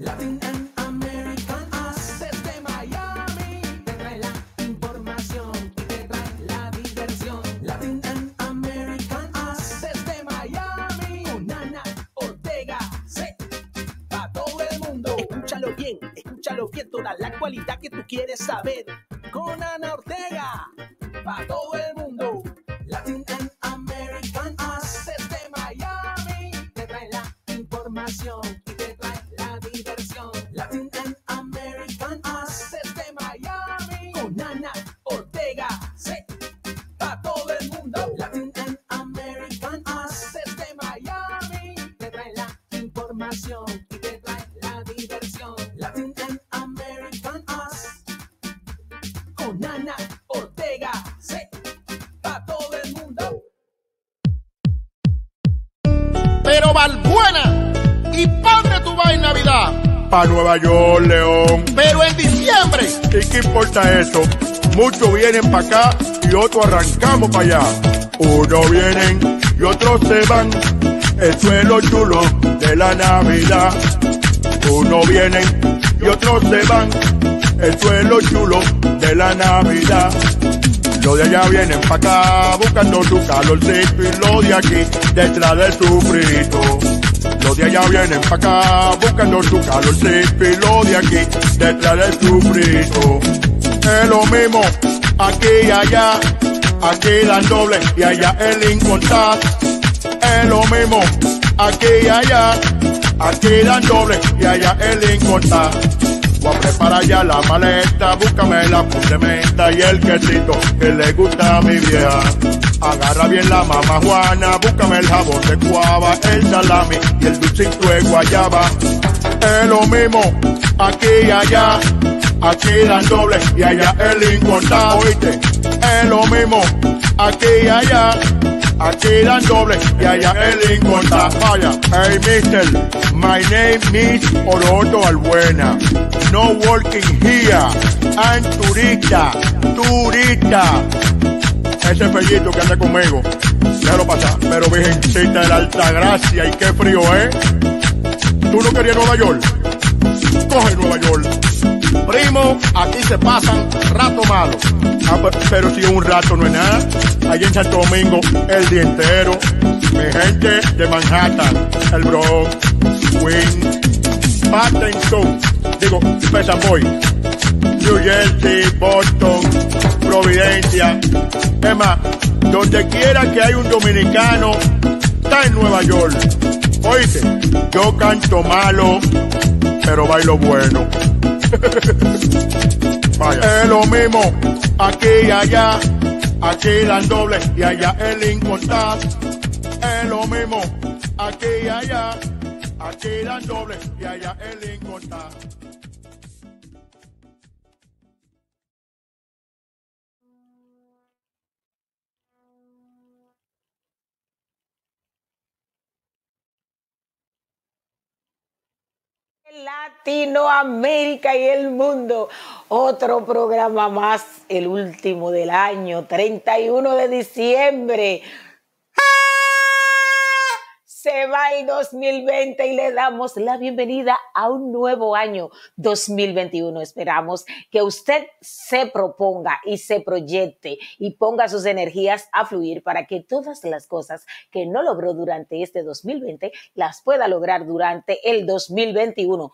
Latin American Us desde Miami te trae la información y te trae la diversión. Latin American Us desde Miami con Ana Ortega. Sí, para todo el mundo. Escúchalo bien, escúchalo bien, toda la actualidad que tú quieres saber. Con Ana Ortega, para todo Nueva York, León. Pero en diciembre. ¿Y qué importa eso? Muchos vienen pa' acá y otros arrancamos pa' allá. Unos vienen y otros se van. Eso es lo chulo de la Navidad. Unos vienen y otros se van. Eso es lo chulo de la Navidad. Los de allá vienen pa' acá buscando su calorcito y los de aquí detrás del sufrito. Los de allá vienen pa' acá buscando su calorcito y los de aquí detrás del sufrito. Es lo mismo aquí y allá, aquí dan doble y allá el incontar. Es lo mismo aquí y allá, aquí dan doble y allá el incontar. Voy a preparar ya la maleta, búscame la fundamenta y el quesito que le gusta a mi vieja. Agarra bien la mamá Juana, búscame el jabón de cuava, el salami y el dulcito de guayaba. Es lo mismo aquí y allá, aquí dan doble y allá el incontado, oíste. Es lo mismo aquí y allá. Aquí dan doble y allá el incontado. Vaya, hey mister, my name is Oroto Albuena. No working here. I'm turista, turista. Ese fellito que anda conmigo, déjalo pasar. Pero virgencita de la alta gracia y qué frío, ¿eh? ¿Tú no querías Nueva York? Coge Nueva York. Primo, aquí se pasan rato malo. Ah, pe- pero si un rato no es nada. Allí en Santo Domingo, el día entero. Mi gente de Manhattan, el Bronx, Queens, Paddington, digo, Pesa Boy, New Jersey, Boston, Providencia. Es más, donde quiera que hay un dominicano, está en Nueva York. Oíste, yo canto malo, pero bailo bueno. Vaya. Es lo mismo aquí y allá, aquí dan doble y allá el incontar. Es lo mismo aquí y allá, aquí dan doble y allá el incontar. Latinoamérica y el mundo. Otro programa más, el último del año, 31 de diciembre. Se va el 2020 y le damos la bienvenida a un nuevo año 2021. Esperamos que usted se proponga y se proyecte y ponga sus energías a fluir para que todas las cosas que no logró durante este 2020 las pueda lograr durante el 2021.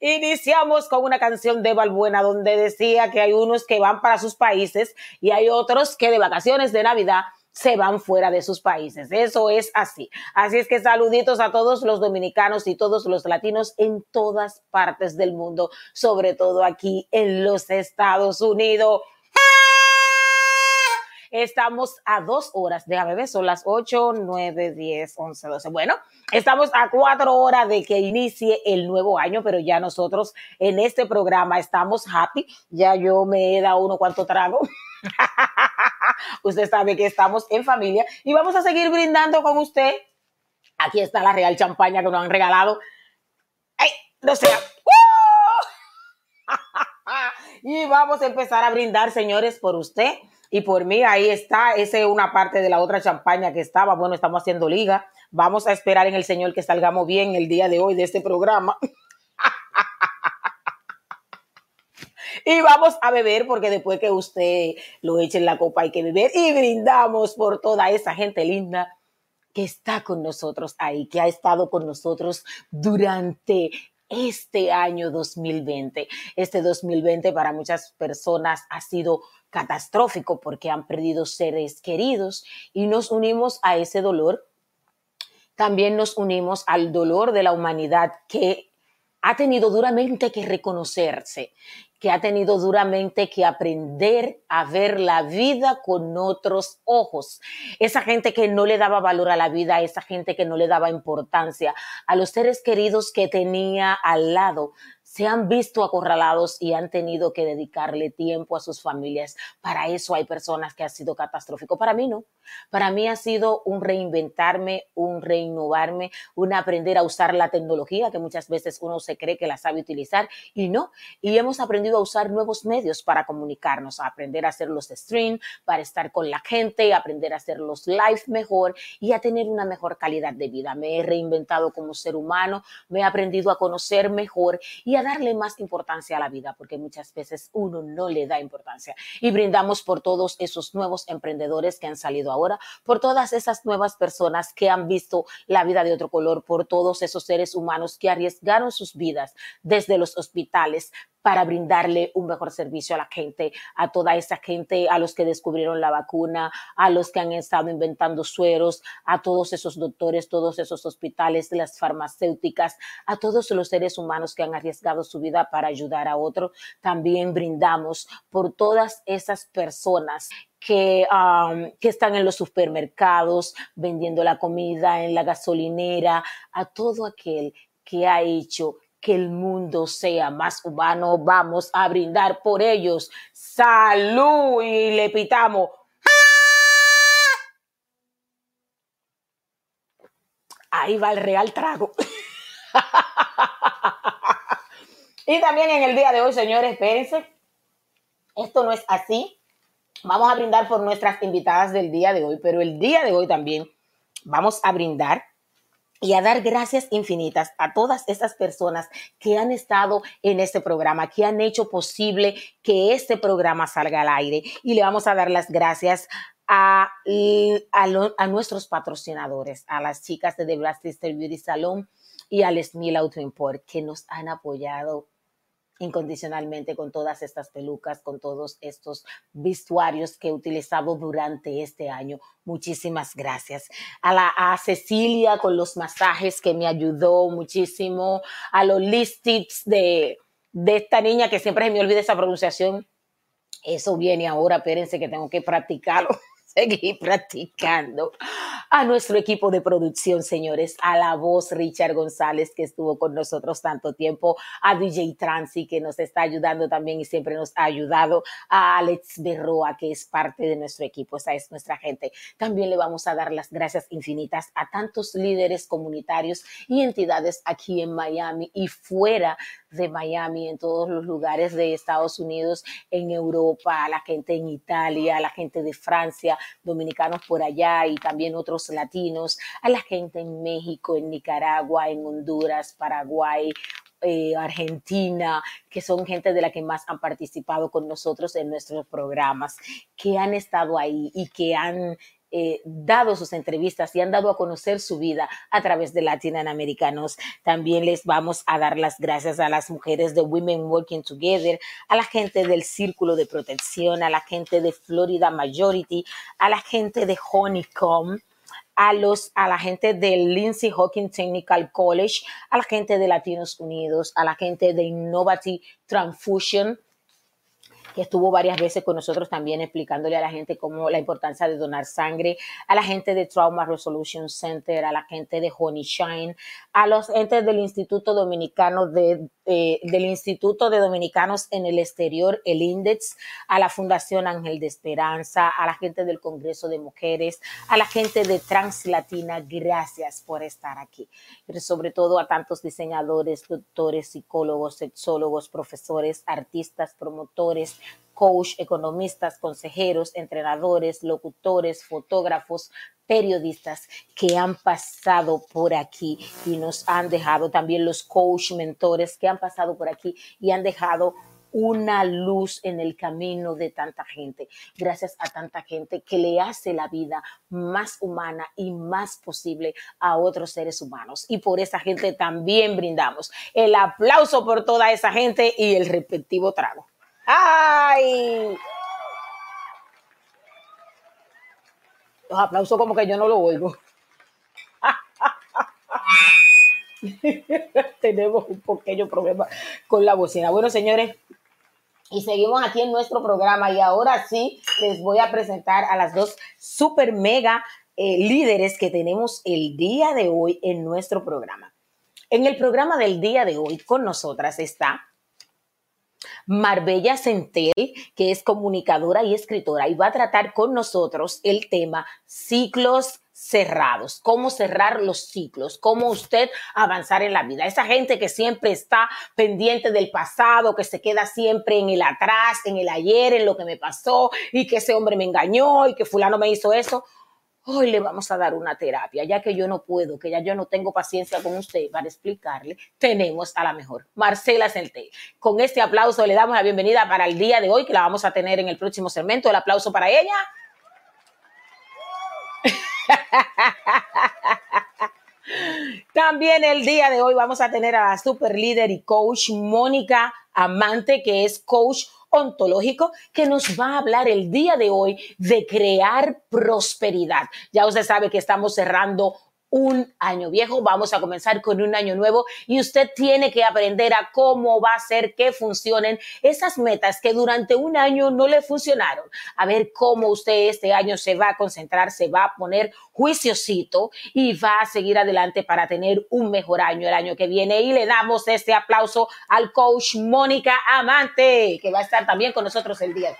Iniciamos con una canción de Balbuena donde decía que hay unos que van para sus países y hay otros que de vacaciones de Navidad se van fuera de sus países. Eso es así. Así es que saluditos a todos los dominicanos y todos los latinos en todas partes del mundo, sobre todo aquí en los Estados Unidos. Estamos a dos horas, déjame ver, son las 8, 9, 10, 11, 12. Bueno, estamos a cuatro horas de que inicie el nuevo año, pero ya nosotros en este programa estamos happy. Ya yo me he dado uno cuanto trago. usted sabe que estamos en familia y vamos a seguir brindando con usted. Aquí está la real champaña que nos han regalado. ¡Ay! No sea. ¡Uh! y vamos a empezar a brindar, señores, por usted Y por mí ahí está, esa es una parte de la otra champaña que estaba. Bueno, estamos haciendo liga. Vamos a esperar en el Señor que salgamos bien el día de hoy de este programa. y vamos a beber porque después que usted lo eche en la copa hay que beber y brindamos por toda esa gente linda que está con nosotros ahí, que ha estado con nosotros durante este año 2020. Este 2020 para muchas personas ha sido catastrófico porque han perdido seres queridos y nos unimos a ese dolor. También nos unimos al dolor de la humanidad que ha tenido duramente que reconocerse, que ha tenido duramente que aprender a ver la vida con otros ojos. Esa gente que no le daba valor a la vida, esa gente que no le daba importancia a los seres queridos que tenía al lado, se han visto acorralados y han tenido que dedicarle tiempo a sus familias. Para eso hay personas que ha sido catastrófico. Para mí no. Para mí ha sido un reinventarme, un reinnovarme, un aprender a usar la tecnología que muchas veces uno se cree que la sabe utilizar y no. Y hemos aprendido a usar nuevos medios para comunicarnos, a aprender a hacer los stream, para estar con la gente, aprender a hacer los live mejor y a tener una mejor calidad de vida. Me he reinventado como ser humano, me he aprendido a conocer mejor y a darle más importancia a la vida, porque muchas veces uno no le da importancia. Y brindamos por todos esos nuevos emprendedores que han salido ahora, por todas esas nuevas personas que han visto la vida de otro color, por todos esos seres humanos que arriesgaron sus vidas desde los hospitales para brindarle un mejor servicio a la gente, a toda esa gente, a los que descubrieron la vacuna, a los que han estado inventando sueros, a todos esos doctores, todos esos hospitales, las farmacéuticas, a todos los seres humanos que han arriesgado su vida para ayudar a otros. También brindamos por todas esas personas que, que, están en los supermercados vendiendo la comida, en la gasolinera, a todo aquel que ha hecho que el mundo sea más humano. Vamos a brindar por ellos. Salud y le pitamos. Ahí va el real trago. y también en el día de hoy, señores, espérense. Esto no es así. Vamos a brindar por nuestras invitadas del día de hoy, pero el día de hoy también vamos a brindar y a dar gracias infinitas a todas esas personas que han estado en este programa, que han hecho posible que este programa salga al aire. Y le vamos a dar las gracias a, a, nuestros patrocinadores, a las chicas de The Blast Beauty Salon y al Smil Auto Import, que nos han apoyado incondicionalmente con todas estas pelucas, con todos estos vestuarios que he utilizado durante este año. Muchísimas gracias. A, la, a Cecilia con los masajes que me ayudó muchísimo, a los listics de, de esta niña que siempre se me olvida esa pronunciación. Eso viene ahora, espérense que tengo que practicarlo seguir practicando. A nuestro equipo de producción, señores, a la voz Richard González, que estuvo con nosotros tanto tiempo, a DJ Transi, que nos está ayudando también y siempre nos ha ayudado, a Alex Berroa, que es parte de nuestro equipo, esa es nuestra gente. También le vamos a dar las gracias infinitas a tantos líderes comunitarios y entidades aquí en Miami y fuera de Miami, en todos los lugares de Estados Unidos, en Europa, a la gente en Italia, a la gente de Francia, dominicanos por allá y también otros latinos, a la gente en México, en Nicaragua, en Honduras, Paraguay, eh, Argentina, que son gente de la que más han participado con nosotros en nuestros programas, que han estado ahí y que han eh, dado sus entrevistas y han dado a conocer su vida a través de Latinoamericanos. También les vamos a dar las gracias a las mujeres de Women Working Together, a la gente del Círculo de Protección, a la gente de Florida Majority, a la gente de Honeycomb, a, los, a la gente del Lindsay Hawking Technical College, a la gente de Latinos Unidos, a la gente de Innovative Transfusion, que estuvo varias veces con nosotros también explicándole a la gente cómo la importancia de donar sangre, a la gente de Trauma Resolution Center, a la gente de Honey Shine, a los entes del Instituto Dominicano de, eh, del Instituto de Dominicanos en el Exterior, el INDEX, a la Fundación Ángel de Esperanza, a la gente del Congreso de Mujeres, a la gente de Translatina, gracias por estar aquí. Pero sobre todo a tantos diseñadores, doctores, psicólogos, sexólogos, profesores, artistas, promotores, coach, economistas, consejeros, entrenadores, locutores, fotógrafos, periodistas que han pasado por aquí y nos han dejado también los coach mentores que han pasado por aquí y han dejado una luz en el camino de tanta gente, gracias a tanta gente que le hace la vida más humana y más posible a otros seres humanos. Y por esa gente también brindamos el aplauso por toda esa gente y el respectivo trago. ¡Ay! Los aplausos como que yo no lo oigo. Tenemos un pequeño problema con la bocina. Bueno, señores, y seguimos aquí en nuestro programa y ahora sí les voy a presentar a las dos super mega eh, líderes que tenemos el día de hoy en nuestro programa. En el programa del día de hoy con nosotras está Marbella Centel, que es comunicadora y escritora, y va a tratar con nosotros el tema ciclos cerrados, cómo cerrar los ciclos, cómo usted avanzar en la vida. Esa gente que siempre está pendiente del pasado, que se queda siempre en el atrás, en el ayer, en lo que me pasó y que ese hombre me engañó y que fulano me hizo eso hoy le vamos a dar una terapia, ya que yo no puedo, que ya yo no tengo paciencia con usted para explicarle, tenemos a la mejor, Marcela Centel. Con este aplauso le damos la bienvenida para el día de hoy, que la vamos a tener en el próximo segmento. El aplauso para ella. También el día de hoy vamos a tener a la super líder y coach Mónica Amante, que es coach ontológico que nos va a hablar el día de hoy de crear prosperidad. Ya usted sabe que estamos cerrando un año viejo, vamos a comenzar con un año nuevo y usted tiene que aprender a cómo va a hacer que funcionen esas metas que durante un año no le funcionaron. A ver cómo usted este año se va a concentrar, se va a poner juiciosito y va a seguir adelante para tener un mejor año el año que viene. Y le damos este aplauso al coach Mónica Amante, que va a estar también con nosotros el día.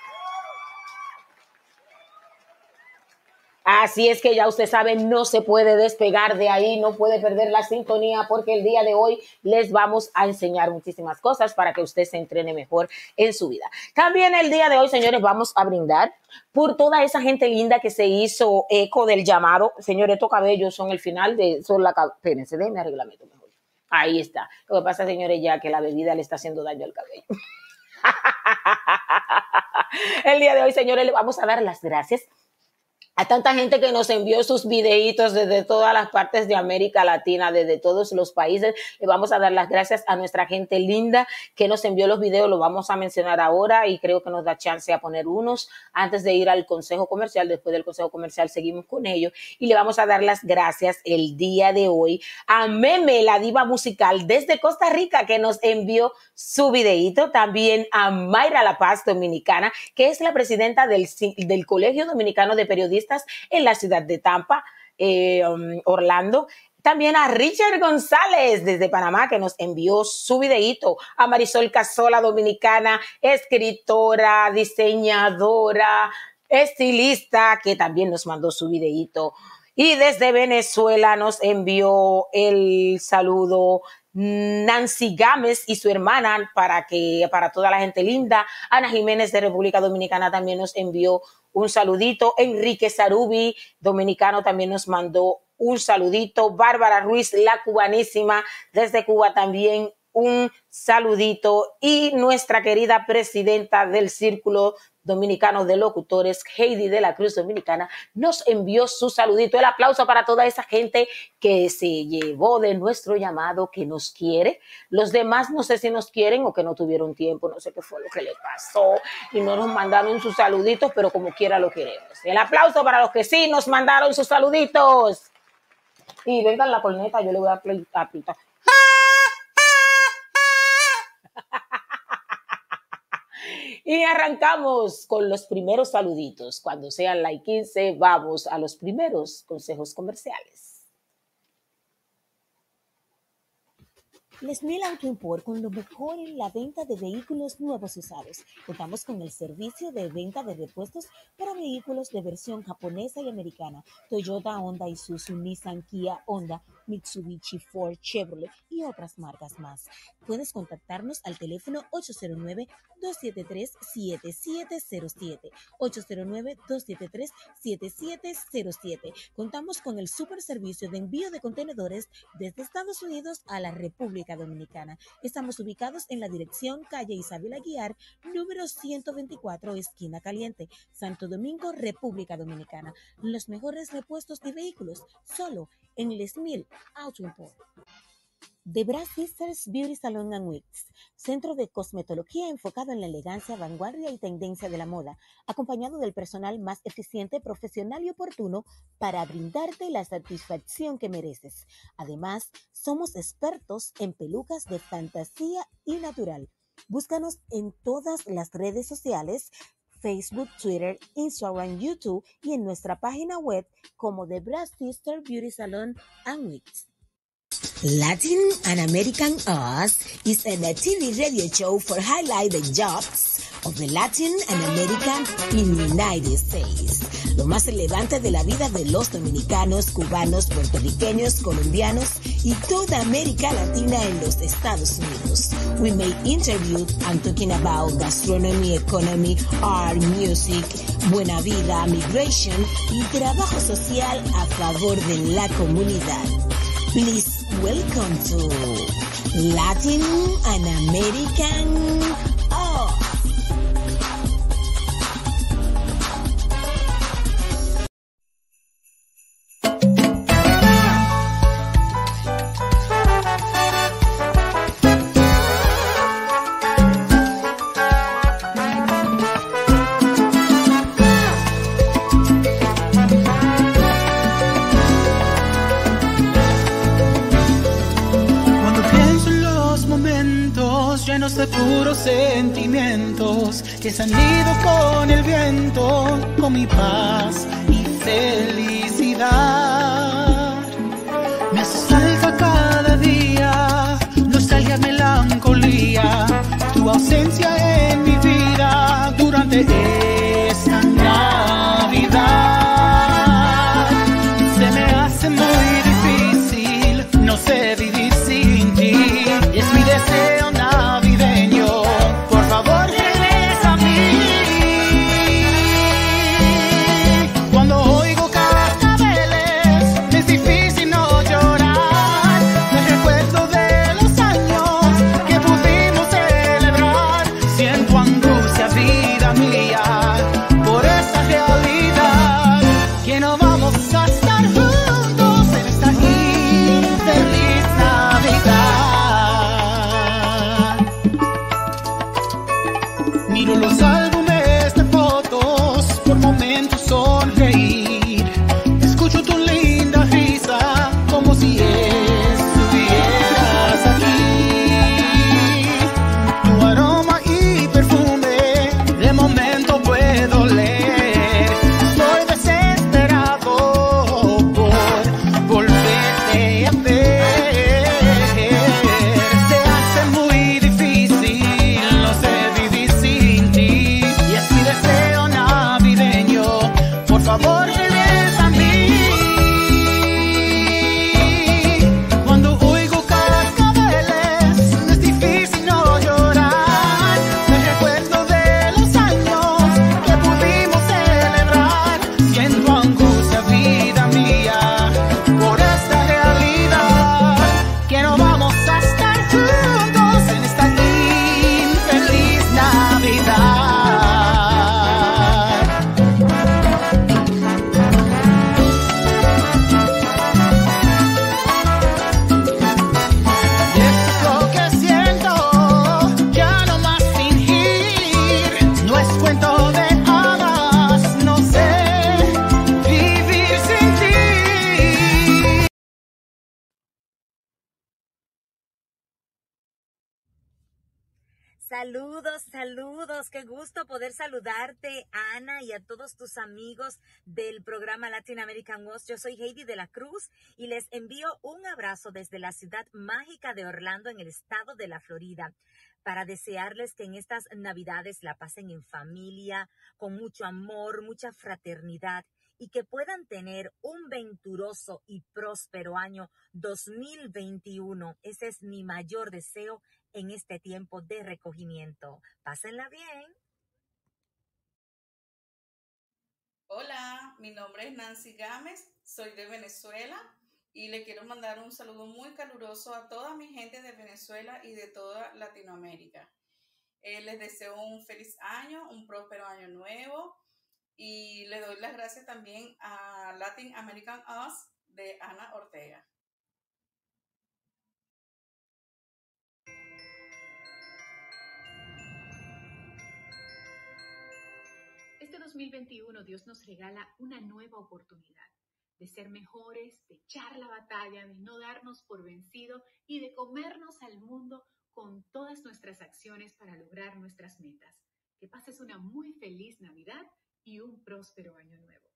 Así es que ya usted sabe, no se puede despegar de ahí, no puede perder la sintonía porque el día de hoy les vamos a enseñar muchísimas cosas para que usted se entrene mejor en su vida. También el día de hoy, señores, vamos a brindar por toda esa gente linda que se hizo eco del llamado. Señores, estos cabellos son el final de, son la, espérense, déjenme arreglarme mejor. Ahí está. Lo que pasa, señores, ya que la bebida le está haciendo daño al cabello. el día de hoy, señores, le vamos a dar las gracias a tanta gente que nos envió sus videitos desde todas las partes de América Latina, desde todos los países. Le vamos a dar las gracias a nuestra gente linda que nos envió los videos. Lo vamos a mencionar ahora y creo que nos da chance a poner unos antes de ir al consejo comercial. Después del consejo comercial seguimos con ellos y le vamos a dar las gracias el día de hoy a Meme, la diva musical desde Costa Rica que nos envió su videito. También a Mayra La Paz Dominicana, que es la presidenta del, del Colegio Dominicano de Periodistas en la ciudad de Tampa, eh, um, Orlando. También a Richard González desde Panamá que nos envió su videíto. A Marisol Casola, dominicana, escritora, diseñadora, estilista, que también nos mandó su videíto. Y desde Venezuela nos envió el saludo Nancy Gámez y su hermana para que para toda la gente linda. Ana Jiménez de República Dominicana también nos envió un saludito. Enrique Sarubi, dominicano, también nos mandó un saludito. Bárbara Ruiz, la cubanísima, desde Cuba también un saludito. Y nuestra querida presidenta del Círculo Dominicano de Locutores, Heidi de la Cruz Dominicana, nos envió su saludito. El aplauso para toda esa gente que se llevó de nuestro llamado, que nos quiere. Los demás no sé si nos quieren o que no tuvieron tiempo, no sé qué fue lo que les pasó y no nos mandaron sus saluditos, pero como quiera lo queremos. El aplauso para los que sí nos mandaron sus saluditos. Y vengan la corneta, yo le voy a aplicar. Y arrancamos con los primeros saluditos. Cuando sean la 15, vamos a los primeros consejos comerciales. Les Mil Auto Import con lo mejor en la venta de vehículos nuevos usados. Contamos con el servicio de venta de repuestos para vehículos de versión japonesa y americana, Toyota, Honda, Isuzu, Nissan, Kia, Honda, Mitsubishi, Ford, Chevrolet y otras marcas más. Puedes contactarnos al teléfono 809-273-7707. 809-273-7707. Contamos con el super servicio de envío de contenedores desde Estados Unidos a la República Dominicana. Estamos ubicados en la dirección calle Isabel Aguiar, número 124, esquina caliente, Santo Domingo, República Dominicana. Los mejores repuestos de vehículos, solo en Les Mil Auto Import. The Brass Sisters Beauty Salon and Wigs, centro de cosmetología enfocado en la elegancia, vanguardia y tendencia de la moda, acompañado del personal más eficiente, profesional y oportuno para brindarte la satisfacción que mereces. Además, somos expertos en pelucas de fantasía y natural. Búscanos en todas las redes sociales, Facebook, Twitter, Instagram, YouTube y en nuestra página web como The Brass Sister Beauty Salon and Wigs. Latin and American Us is a TV radio show for highlight the jobs of the Latin and American in the United States. Lo más relevante de la vida de los dominicanos, cubanos, puertorriqueños, colombianos y toda América Latina en los Estados Unidos. We may interview and talking about gastronomy, economy, art, music, buena vida, migration y trabajo social a favor de la comunidad. Please welcome to Latin and American que se han ido con el viento, con mi paz Saludos, saludos, qué gusto poder saludarte, Ana, y a todos tus amigos del programa Latin American Wars. Yo soy Heidi de la Cruz y les envío un abrazo desde la ciudad mágica de Orlando, en el estado de la Florida, para desearles que en estas Navidades la pasen en familia, con mucho amor, mucha fraternidad y que puedan tener un venturoso y próspero año 2021. Ese es mi mayor deseo en este tiempo de recogimiento. Pásenla bien. Hola, mi nombre es Nancy Gámez, soy de Venezuela y le quiero mandar un saludo muy caluroso a toda mi gente de Venezuela y de toda Latinoamérica. Eh, les deseo un feliz año, un próspero año nuevo y le doy las gracias también a Latin American Us de Ana Ortega. 2021 Dios nos regala una nueva oportunidad de ser mejores, de echar la batalla, de no darnos por vencido y de comernos al mundo con todas nuestras acciones para lograr nuestras metas. Que pases una muy feliz Navidad y un próspero año nuevo.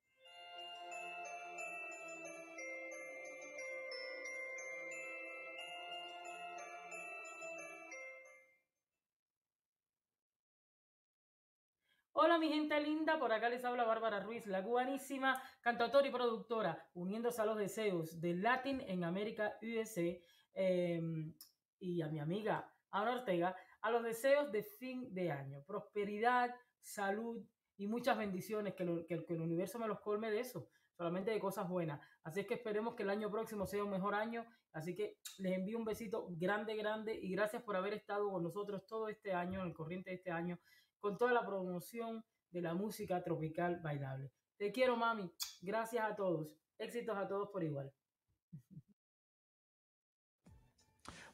Hola mi gente linda, por acá les habla Bárbara Ruiz, la guanísima cantautora y productora, uniéndose a los deseos de Latin en América USA eh, y a mi amiga Ana Ortega, a los deseos de fin de año, prosperidad, salud y muchas bendiciones, que, lo- que- que el universo me los colme de eso, solamente de cosas buenas. Así es que esperemos que el año próximo sea un mejor año, así que les envío un besito grande, grande y gracias por haber estado con nosotros todo este año, en el corriente de este año con toda la promoción de la música tropical bailable. Te quiero, mami. Gracias a todos. Éxitos a todos por igual.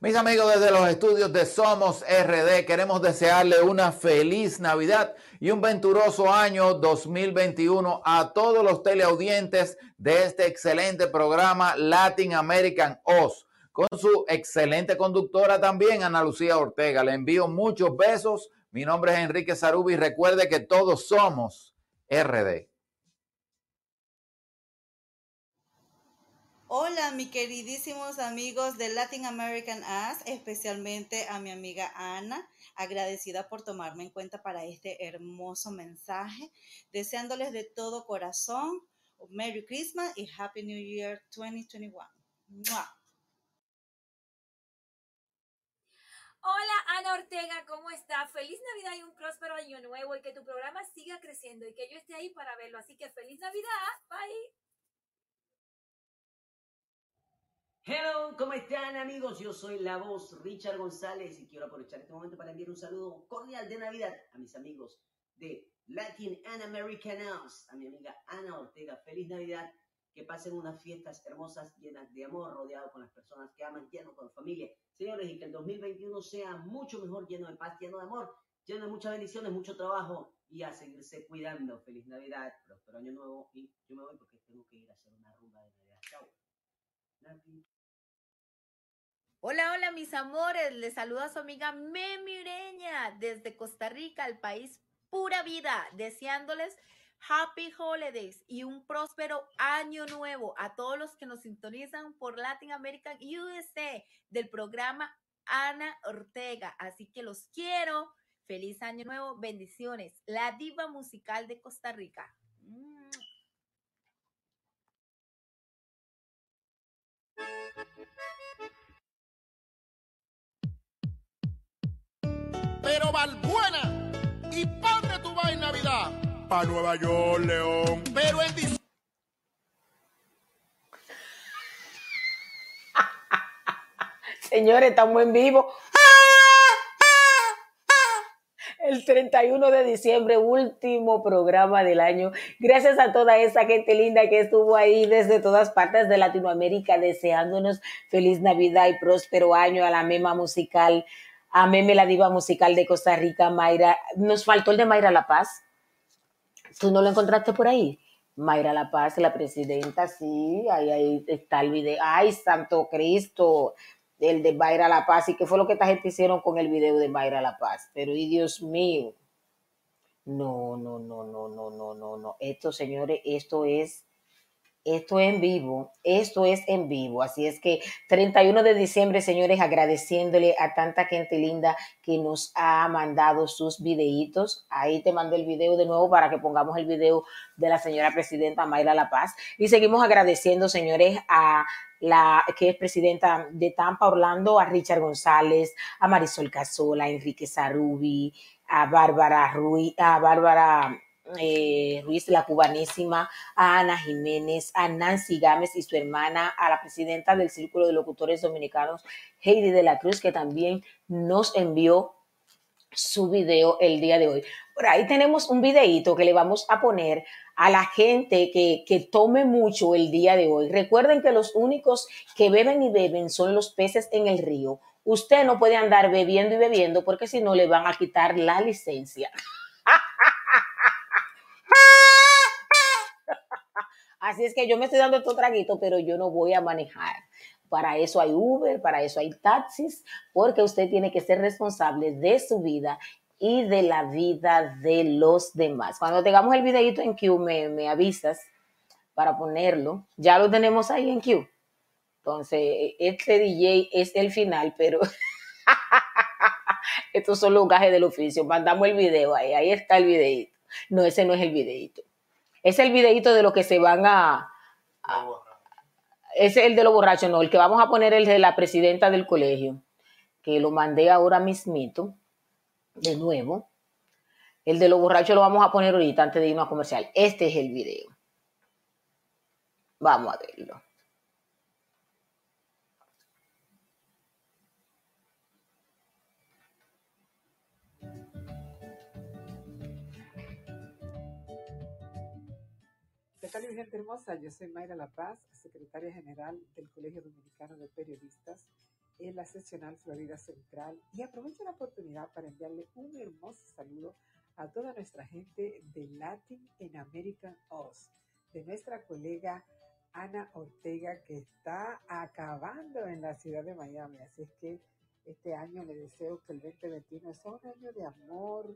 Mis amigos desde los estudios de Somos RD, queremos desearle una feliz Navidad y un venturoso año 2021 a todos los teleaudientes de este excelente programa Latin American Oz, con su excelente conductora también, Ana Lucía Ortega. Le envío muchos besos. Mi nombre es Enrique Sarubi. Recuerde que todos somos RD. Hola, mis queridísimos amigos de Latin American As, especialmente a mi amiga Ana, agradecida por tomarme en cuenta para este hermoso mensaje, deseándoles de todo corazón Merry Christmas y Happy New Year 2021. ¡Mua! Hola Ana Ortega, ¿cómo está? Feliz Navidad y un próspero año nuevo y que tu programa siga creciendo y que yo esté ahí para verlo. Así que feliz Navidad. Bye. Hello, ¿cómo están amigos? Yo soy la voz Richard González y quiero aprovechar este momento para enviar un saludo cordial de Navidad a mis amigos de Latin and American House, a mi amiga Ana Ortega. Feliz Navidad, que pasen unas fiestas hermosas llenas de amor, rodeado con las personas que aman, lleno con familia. Señores, y que el 2021 sea mucho mejor, lleno de paz, lleno de amor, lleno de muchas bendiciones, mucho trabajo y a seguirse cuidando. Feliz Navidad, próspero año nuevo y yo me voy porque tengo que ir a hacer una rumba de Navidad. Chao. Hola, hola mis amores, les saluda su amiga Memi Ureña desde Costa Rica, el país pura vida, deseándoles Happy Holidays y un próspero año nuevo a todos los que nos sintonizan por Latin American USA del programa Ana Ortega. Así que los quiero. Feliz año nuevo, bendiciones. La diva musical de Costa Rica. Navidad. Pa' Nueva York, León. Pero. Señores, estamos en vivo. El 31 de diciembre, último programa del año. Gracias a toda esa gente linda que estuvo ahí desde todas partes de Latinoamérica deseándonos feliz Navidad y próspero año a la Mema Musical, a Meme la Diva Musical de Costa Rica, Mayra. Nos faltó el de Mayra La Paz. ¿Tú no lo encontraste por ahí? Mayra La Paz, la presidenta, sí, ahí, ahí está el video. Ay, Santo Cristo, el de Mayra La Paz. ¿Y qué fue lo que esta gente hicieron con el video de Mayra La Paz? Pero, y Dios mío. No, no, no, no, no, no, no, no. Esto, señores, esto es Esto es en vivo, esto es en vivo. Así es que 31 de diciembre, señores, agradeciéndole a tanta gente linda que nos ha mandado sus videitos. Ahí te mandé el video de nuevo para que pongamos el video de la señora presidenta Mayra La Paz. Y seguimos agradeciendo, señores, a la que es presidenta de Tampa, Orlando, a Richard González, a Marisol Casola, a Enrique Sarubi, a Bárbara Ruiz, a Bárbara eh, Ruiz, la cubanísima, a Ana Jiménez, a Nancy Gámez y su hermana, a la presidenta del Círculo de Locutores Dominicanos, Heidi de la Cruz, que también nos envió su video el día de hoy. Por ahí tenemos un videito que le vamos a poner a la gente que, que tome mucho el día de hoy. Recuerden que los únicos que beben y beben son los peces en el río. Usted no puede andar bebiendo y bebiendo porque si no le van a quitar la licencia. Así es que yo me estoy dando estos traguitos, pero yo no voy a manejar. Para eso hay Uber, para eso hay taxis, porque usted tiene que ser responsable de su vida y de la vida de los demás. Cuando tengamos el videito en Q, me, avisas para ponerlo. Ya lo tenemos ahí en Q. Entonces, este DJ es el final, pero estos son los gajes del oficio. Mandamos el video ahí, ahí está el videito. No, ese no es el videito. Es el videito de lo que se van a... a- es el de los borrachos, no. El que vamos a poner el de la presidenta del colegio, que lo mandé ahora mismito, de nuevo. El de los borrachos lo vamos a poner ahorita antes de irnos a comercial. Este es el video. Vamos a verlo. Tal, mi gente hermosa? Yo soy Mayra La Paz, secretaria general del Colegio Dominicano de Periodistas en la seccional Florida Central y aprovecho la oportunidad para enviarle un hermoso saludo a toda nuestra gente de Latin en American Oz, de nuestra colega Ana Ortega que está acabando en la ciudad de Miami. Así es que este año le deseo que el 2021 sea un año de amor,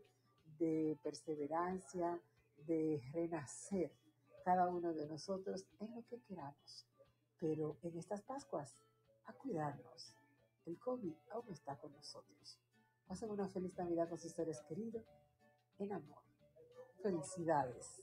de perseverancia, de renacer cada uno de nosotros en lo que queramos. Pero en estas Pascuas, a cuidarnos. El COVID aún está con nosotros. Pasen una feliz Navidad con sus seres queridos en amor. Felicidades.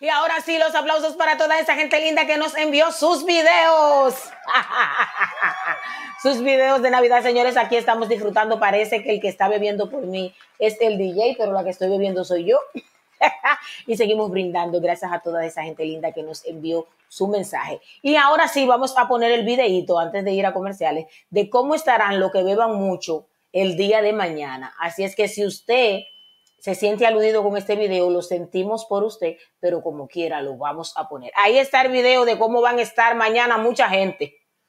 Y ahora sí, los aplausos para toda esa gente linda que nos envió sus videos. sus videos de Navidad, señores. Aquí estamos disfrutando. Parece que el que está bebiendo por mí es el DJ, pero la que estoy bebiendo soy yo. y seguimos brindando gracias a toda esa gente linda que nos envió su mensaje. Y ahora sí, vamos a poner el videito antes de ir a comerciales de cómo estarán los que beban mucho el día de mañana. Así es que si usted se siente aludido con este video, lo sentimos por usted, pero como quiera lo vamos a poner. Ahí está el video de cómo van a estar mañana mucha gente.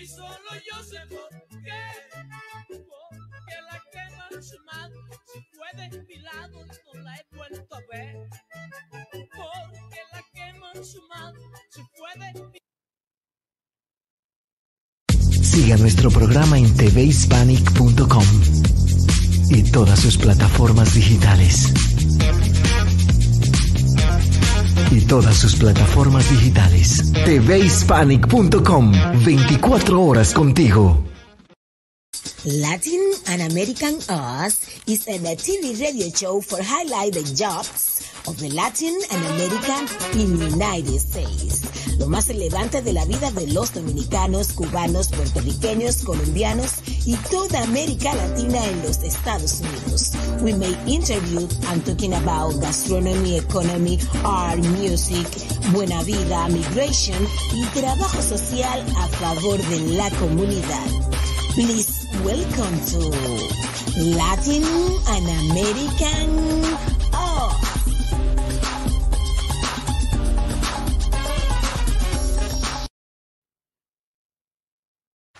y solo yo sé por qué. Porque la que me ha sumado se fue desfilado y no la he vuelto a ver. Porque la que me ha sumado se fue desfilado. Siga nuestro programa en tvhispanic.com y todas sus plataformas digitales. Y todas sus plataformas digitales. tvhispanic.com, 24 horas contigo. Latin and American Us is a TV radio show for highlighting jobs of the Latin and American in the United States. Lo más relevante de la vida de los dominicanos, cubanos, puertorriqueños, colombianos y toda América Latina en los Estados Unidos. We may interview and talking about gastronomy, economy, art, music, buena vida, migration y trabajo social a favor de la comunidad. Please welcome to Latin and American Us.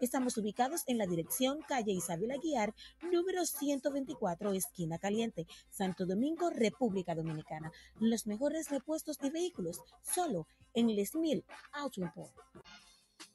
Estamos ubicados en la dirección calle Isabel Aguiar, número 124, esquina caliente, Santo Domingo, República Dominicana. Los mejores repuestos de vehículos, solo en Les Mil Auto Import.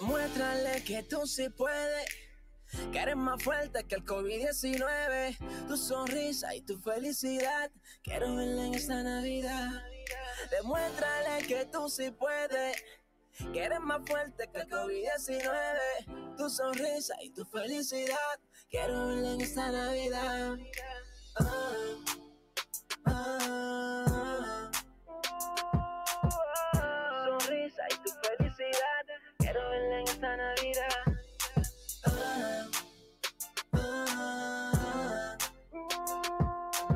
Demuéstrale que tú sí puedes, que eres más fuerte que el COVID-19. Tu sonrisa y tu felicidad, quiero verla en esta Navidad. Demuéstrale que tú sí puedes, que eres más fuerte que el COVID-19. Tu sonrisa y tu felicidad, quiero verla en esta Navidad. Ah, ah. Esta Navidad.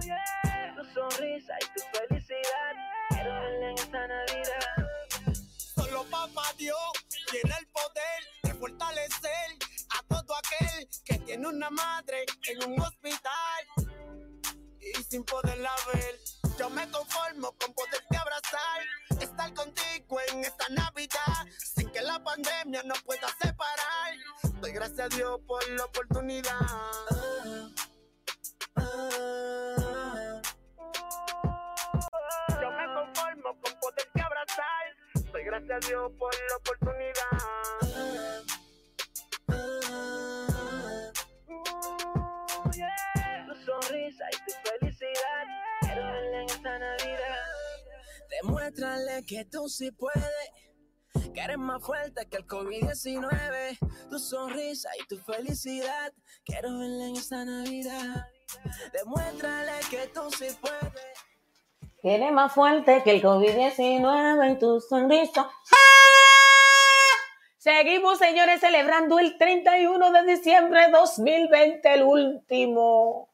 Yeah. Tu sonrisa y tu felicidad. Quiero en esta Navidad. Solo papá Dios tiene el poder de fortalecer a todo aquel que tiene una madre en un hospital y sin poderla ver. Yo me conformo con poderte abrazar, estar contigo en esta Navidad, que la pandemia nos pueda separar. Doy gracias a Dios por la oportunidad. Yo me conformo con poderte abrazar, doy gracias a Dios por la oportunidad. Uh, yeah. Tu sonrisa y tu felicidad. Quiero verla en esta Navidad. Demuéstrale que tú sí puedes. Que eres más fuerte que el COVID-19. Tu sonrisa y tu felicidad. Quiero verla en esta Navidad. Demuéstrale que tú sí puedes. Eres más fuerte que el COVID-19 en tu sonrisa. Seguimos, señores, celebrando el 31 de diciembre de 2020, el último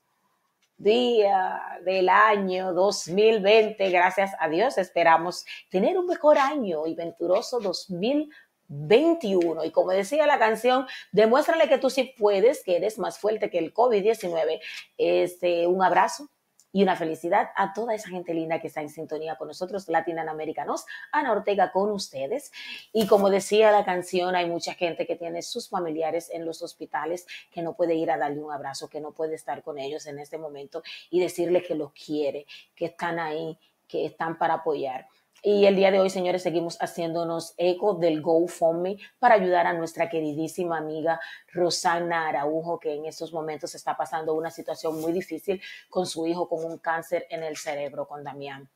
día del año 2020. Gracias a Dios esperamos tener un mejor año y venturoso 2021. Y como decía la canción, demuéstrale que tú sí puedes, que eres más fuerte que el COVID-19. Este, un abrazo y una felicidad a toda esa gente linda que está en sintonía con nosotros, Latinoamericanos. Ana Ortega con ustedes. Y como decía la canción, hay mucha gente que tiene sus familiares en los hospitales que no puede ir a darle un abrazo, que no puede estar con ellos en este momento y decirle que los quiere, que están ahí, que están para apoyar. Y el día de hoy, señores, seguimos haciéndonos eco del GoFundMe para ayudar a nuestra queridísima amiga Rosana Araujo, que en estos momentos está pasando una situación muy difícil con su hijo con un cáncer en el cerebro, con Damián.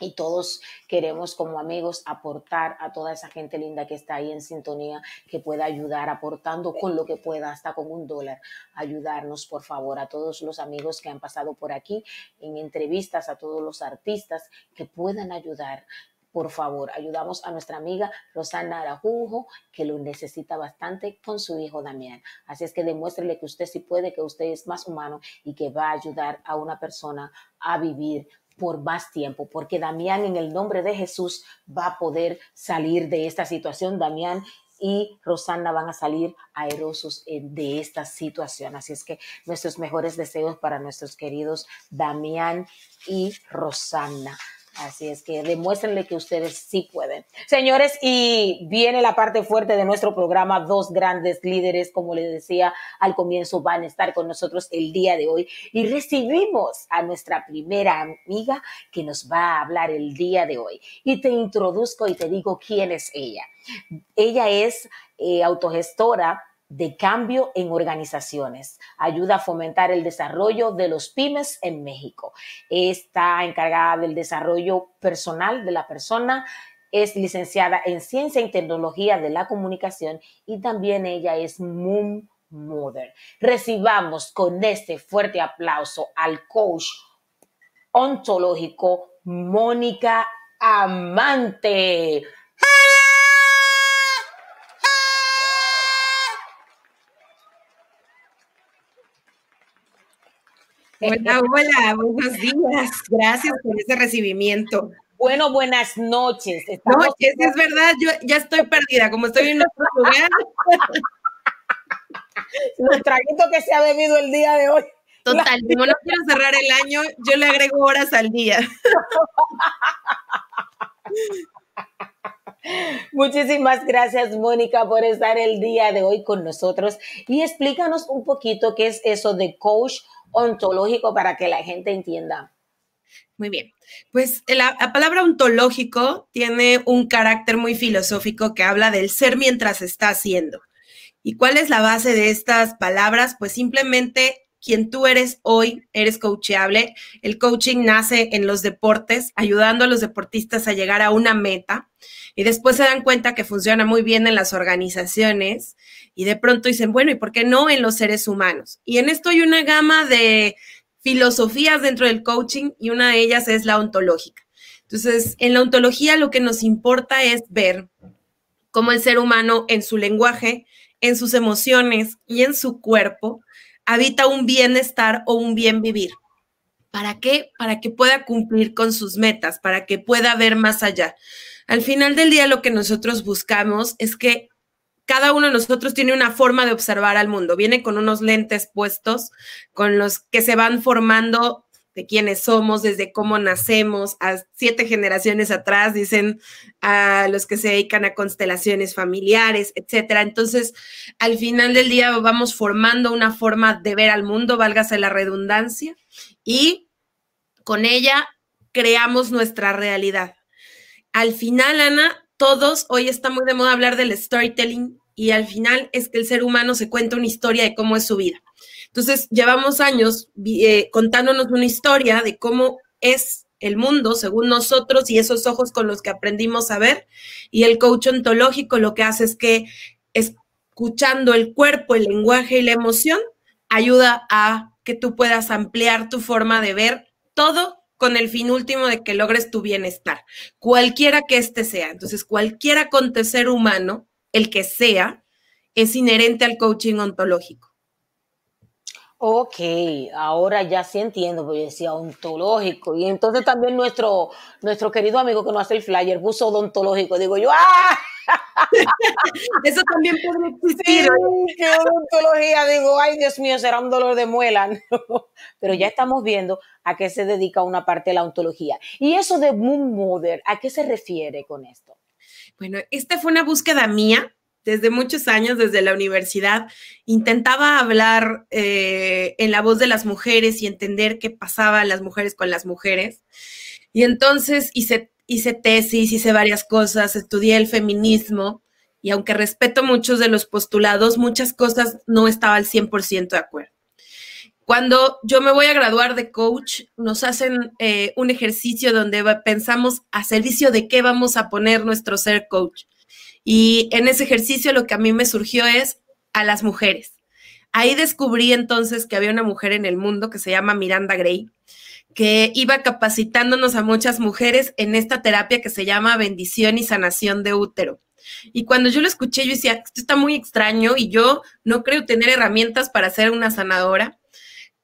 Y todos queremos como amigos aportar a toda esa gente linda que está ahí en sintonía, que pueda ayudar aportando con lo que pueda, hasta con un dólar, ayudarnos por favor a todos los amigos que han pasado por aquí en entrevistas, a todos los artistas que puedan ayudar. Por favor, ayudamos a nuestra amiga Rosana Arajujo, que lo necesita bastante con su hijo Damián. Así es que demuéstrele que usted sí puede, que usted es más humano y que va a ayudar a una persona a vivir por más tiempo, porque Damián en el nombre de Jesús va a poder salir de esta situación. Damián y Rosana van a salir aerosos eh, de esta situación. Así es que nuestros mejores deseos para nuestros queridos Damián y Rosana. Así es que demuéstrenle que ustedes sí pueden. Señores, y viene la parte fuerte de nuestro programa. Dos grandes líderes, como les decía al comienzo, van a estar con nosotros el día de hoy. Y recibimos a nuestra primera amiga que nos va a hablar el día de hoy. Y te introduzco y te digo quién es ella. Ella es eh, autogestora de cambio en organizaciones. Ayuda a fomentar el desarrollo de los pymes en México. Está encargada del desarrollo personal de la persona. Es licenciada en Ciencia y Tecnología de la Comunicación y también ella es Moon Mother. Recibamos con este fuerte aplauso al coach ontológico Mónica Amante. Hola, hola, buenos días. Gracias por ese recibimiento. Bueno, buenas noches. No, es, es verdad, yo ya estoy perdida, como estoy en otro lugar. Los traguitos que se ha bebido el día de hoy. Total, como no quiero cerrar el año, yo le agrego horas al día. Muchísimas gracias, Mónica, por estar el día de hoy con nosotros y explícanos un poquito qué es eso de coach ontológico para que la gente entienda. Muy bien. Pues la, la, palabra ontológico tiene un carácter muy filosófico que habla del ser mientras está haciendo. ¿Y cuál es la base de estas palabras? Pues simplemente quien tú eres hoy, eres coachable. El coaching nace en los deportes, ayudando a los deportistas a llegar a una meta y después se dan cuenta que funciona muy bien en las organizaciones y de pronto dicen, bueno, ¿y por qué no en los seres humanos? Y en esto hay una gama de filosofías dentro del coaching y una de ellas es la ontológica. Entonces, en la ontología lo que nos importa es ver cómo el ser humano en su lenguaje, en sus emociones y en su cuerpo habita un bienestar o un bien vivir. ¿Para qué? Para que pueda cumplir con sus metas, para que pueda ver más allá. Al final del día lo que nosotros buscamos es que cada uno de nosotros tiene una forma de observar al mundo, viene con unos lentes puestos, con los que se van formando de quiénes somos, desde cómo nacemos, a siete generaciones atrás, dicen a los que se dedican a constelaciones familiares, etcétera. Entonces, al final del día vamos formando una forma de ver al mundo, válgase la redundancia, y con ella creamos nuestra realidad. Al final, Ana, todos, hoy está muy de moda hablar del storytelling, y al final es que el ser humano se cuenta una historia de cómo es su vida. Entonces, llevamos años eh, contándonos una historia de cómo es el mundo según nosotros y esos ojos con los que aprendimos a ver. Y el coach ontológico lo que hace es que escuchando el cuerpo, el lenguaje y la emoción, ayuda a que tú puedas ampliar tu forma de ver todo con el fin último de que logres tu bienestar, cualquiera que éste sea. Entonces, cualquier acontecer humano, el que sea, es inherente al coaching ontológico. Ok, ahora ya sí entiendo, porque decía ontológico. Y entonces también nuestro, nuestro querido amigo que nos hace el flyer puso odontológico. Digo yo, ¡ah! Eso también puede existir. Sí, qué odontología. Digo, ay, Dios mío, será un dolor de muela. Pero ya estamos viendo a qué se dedica una parte de la ontología. Y eso de Moon Mother, ¿a qué se refiere con esto? Bueno, esta fue una búsqueda mía desde muchos años, desde la universidad, intentaba hablar eh, en la voz de las mujeres y entender qué pasaba las mujeres con las mujeres. Y entonces hice, hice tesis, hice varias cosas, estudié el feminismo y aunque respeto muchos de los postulados, muchas cosas no estaba al 100% de acuerdo. Cuando yo me voy a graduar de coach, nos hacen eh, un ejercicio donde pensamos a servicio de qué vamos a poner nuestro ser coach. Y en ese ejercicio lo que a mí me surgió es a las mujeres. Ahí descubrí entonces que había una mujer en el mundo que se llama Miranda Gray, que iba capacitándonos a muchas mujeres en esta terapia que se llama bendición y sanación de útero. Y cuando yo lo escuché, yo decía, esto está muy extraño y yo no creo tener herramientas para ser una sanadora.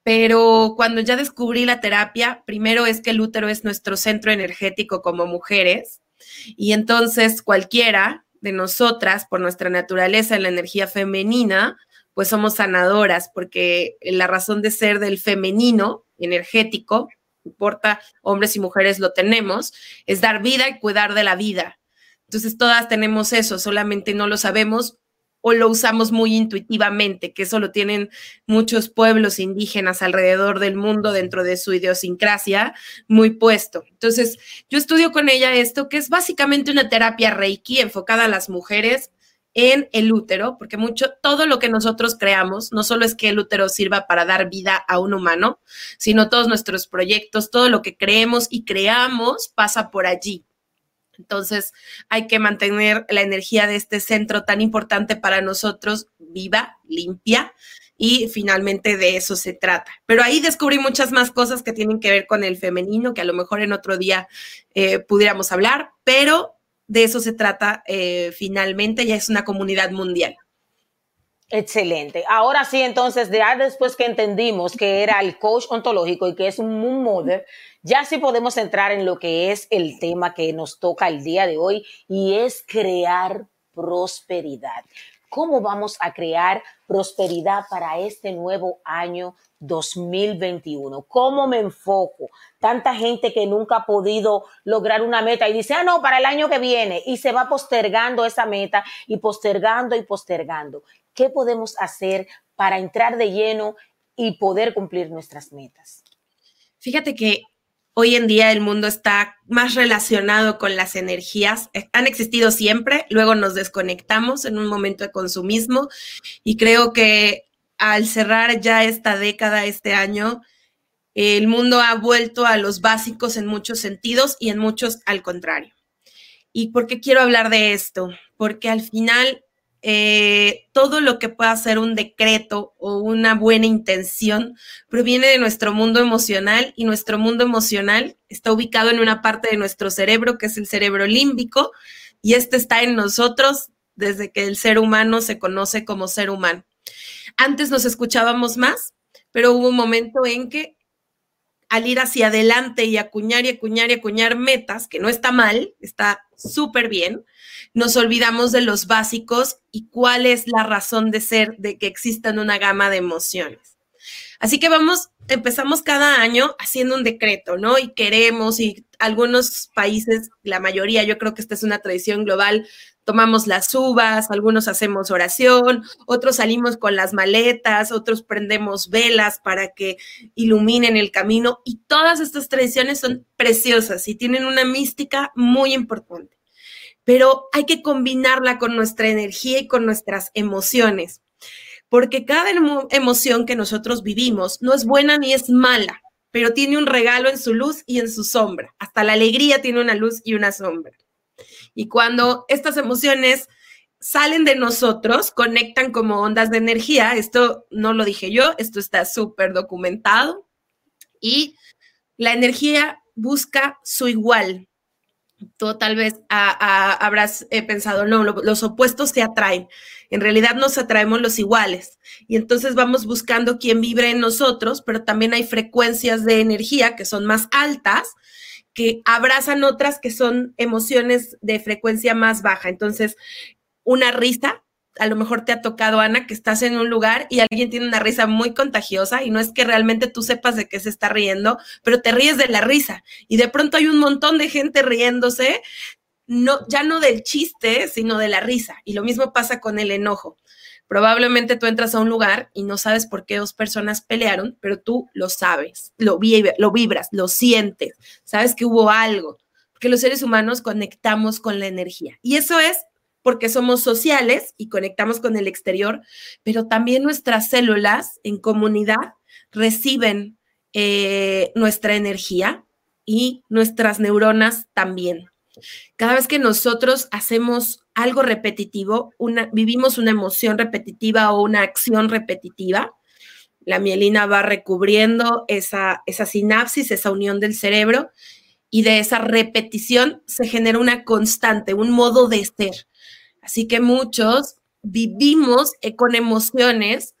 Pero cuando ya descubrí la terapia, primero es que el útero es nuestro centro energético como mujeres. Y entonces cualquiera de nosotras, por nuestra naturaleza en la energía femenina, pues somos sanadoras, porque la razón de ser del femenino energético, importa hombres y mujeres lo tenemos, es dar vida y cuidar de la vida. Entonces todas tenemos eso, solamente no lo sabemos o lo usamos muy intuitivamente, que eso lo tienen muchos pueblos indígenas alrededor del mundo dentro de su idiosincrasia muy puesto. Entonces, yo estudio con ella esto, que es básicamente una terapia reiki enfocada a las mujeres en el útero, porque mucho, todo lo que nosotros creamos, no solo es que el útero sirva para dar vida a un humano, sino todos nuestros proyectos, todo lo que creemos y creamos pasa por allí. Entonces hay que mantener la energía de este centro tan importante para nosotros viva, limpia y finalmente de eso se trata. Pero ahí descubrí muchas más cosas que tienen que ver con el femenino, que a lo mejor en otro día eh, pudiéramos hablar, pero de eso se trata eh, finalmente, ya es una comunidad mundial. Excelente. Ahora sí, entonces, ya después que entendimos que era el coach ontológico y que es un moon mother, ya sí podemos entrar en lo que es el tema que nos toca el día de hoy y es crear prosperidad. ¿Cómo vamos a crear prosperidad para este nuevo año 2021? ¿Cómo me enfoco? Tanta gente que nunca ha podido lograr una meta y dice, ah, no, para el año que viene, y se va postergando esa meta y postergando y postergando. ¿Qué podemos hacer para entrar de lleno y poder cumplir nuestras metas? Fíjate que hoy en día el mundo está más relacionado con las energías. Eh, Han existido siempre, luego nos desconectamos en un momento de consumismo y creo que al cerrar ya esta década, este año, el mundo ha vuelto a los básicos en muchos sentidos y en muchos al contrario. ¿Y por qué quiero hablar de esto? Porque al final eh, todo lo que pueda ser un decreto o una buena intención proviene de nuestro mundo emocional y nuestro mundo emocional está ubicado en una parte de nuestro cerebro que es el cerebro límbico y este está en nosotros desde que el ser humano se conoce como ser humano. Antes nos escuchábamos más, pero hubo un momento en que al ir hacia adelante y acuñar y acuñar y acuñar metas, que no está mal, está súper bien, nos olvidamos de los básicos y cuál es la razón de ser de que existan una gama de emociones. Así que vamos, empezamos cada año haciendo un decreto, ¿no? Y queremos, y algunos países, la mayoría, yo creo que esta es una tradición global, tomamos las uvas, algunos hacemos oración, otros salimos con las maletas, otros prendemos velas para que iluminen el camino y todas estas tradiciones son preciosas y tienen una mística muy importante. Pero hay que combinarla con nuestra energía y con nuestras emociones, porque cada emo emoción que nosotros vivimos no es buena ni es mala, pero tiene un regalo en su luz y en su sombra. Hasta la alegría tiene una luz y una sombra. Y cuando estas emociones salen de nosotros, conectan como ondas de energía. Esto no lo dije yo, esto está súper documentado. Y la energía busca su igual. Tú tal vez a, a, habrás eh, pensado, no, lo, los opuestos se atraen. En realidad nos atraemos los iguales. Y entonces vamos buscando quién vibre en nosotros, pero también hay frecuencias de energía que son más altas que abrazan otras que son emociones de frecuencia más baja. Entonces, una risa, a lo mejor te ha tocado, Ana, que estás en un lugar y alguien tiene una risa muy contagiosa y no es que realmente tú sepas de qué se está riendo, pero te ríes de la risa y de pronto hay un montón de gente riéndose, no, ya no del chiste, sino de la risa. Y lo mismo pasa con el enojo. Probablemente tú entras a un lugar y no sabes por qué dos personas pelearon, pero tú lo sabes, lo, vib lo vibras, lo sientes, sabes que hubo algo, porque los seres humanos conectamos con la energía. Y eso es porque somos sociales y conectamos con el exterior, pero también nuestras células en comunidad reciben eh, nuestra energía y nuestras neuronas también. Cada vez que nosotros hacemos algo repetitivo, vivimos una emoción repetitiva o una acción repetitiva, la mielina va recubriendo esa, esa sinapsis, esa unión del cerebro, y de esa repetición se genera una constante, un modo de ser. Así que muchos vivimos eh, con emociones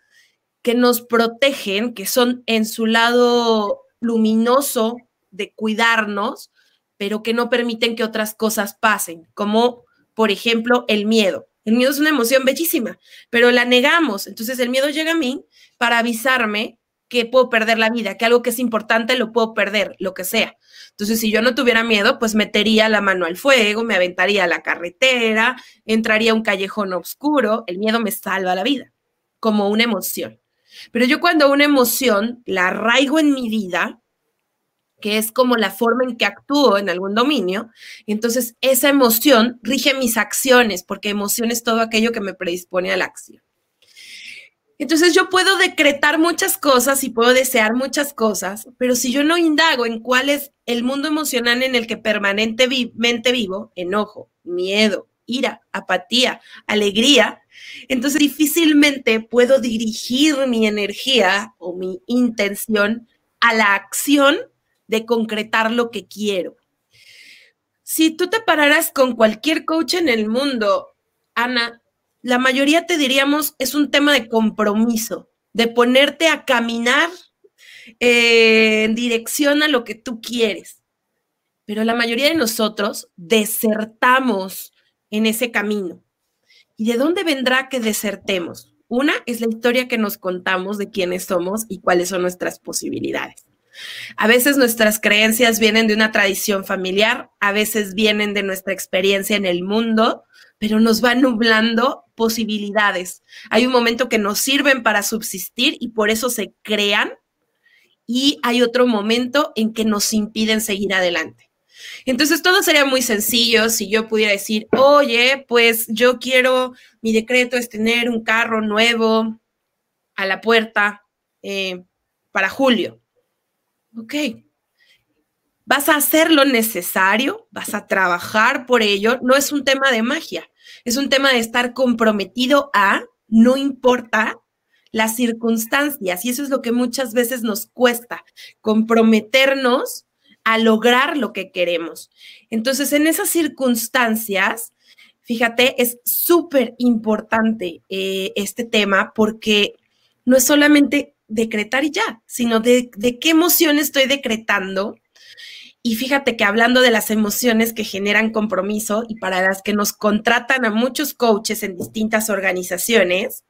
que nos protegen, que son en su lado luminoso de cuidarnos, pero que no permiten que otras cosas pasen, como por ejemplo el miedo. El miedo es una emoción bellísima, pero la negamos. Entonces el miedo llega a mí para avisarme que puedo perder la vida, que algo que es importante lo puedo perder, lo que sea. Entonces, si yo no tuviera miedo, pues metería la mano al fuego, me aventaría a la carretera, entraría a un callejón oscuro. El miedo me salva la vida, como una emoción. Pero yo cuando una emoción la arraigo en mi vida, que es como la forma en que actúo en algún dominio, entonces esa emoción rige mis acciones, porque emoción es todo aquello que me predispone a la acción. Entonces yo puedo decretar muchas cosas y puedo desear muchas cosas, pero si yo no indago en cuál es el mundo emocional en el que permanentemente vivo, enojo, miedo, ira, apatía, alegría, entonces difícilmente puedo dirigir mi energía o mi intención a la acción de concretar lo que quiero. Si tú te pararas con cualquier coach en el mundo, Ana, la mayoría te diríamos es un tema de compromiso, de ponerte a caminar eh, en dirección a lo que tú quieres. Pero la mayoría de nosotros desertamos en ese camino. ¿Y de dónde vendrá que desertemos? Una es la historia que nos contamos de quiénes somos y cuáles son nuestras posibilidades. A veces nuestras creencias vienen de una tradición familiar, a veces vienen de nuestra experiencia en el mundo, pero nos va nublando posibilidades. Hay un momento que nos sirven para subsistir y por eso se crean y hay otro momento en que nos impiden seguir adelante. Entonces todo sería muy sencillo si yo pudiera decir, oye, pues yo quiero, mi decreto es tener un carro nuevo a la puerta eh, para julio. Ok, vas a hacer lo necesario, vas a trabajar por ello, no es un tema de magia. Es un tema de estar comprometido a, no importa las circunstancias, y eso es lo que muchas veces nos cuesta, comprometernos a lograr lo que queremos. Entonces, en esas circunstancias, fíjate, es súper importante eh, este tema porque no es solamente decretar y ya, sino de, de qué emoción estoy decretando y fíjate que hablando de las emociones que generan compromiso y para las que nos contratan a muchos coaches en distintas organizaciones,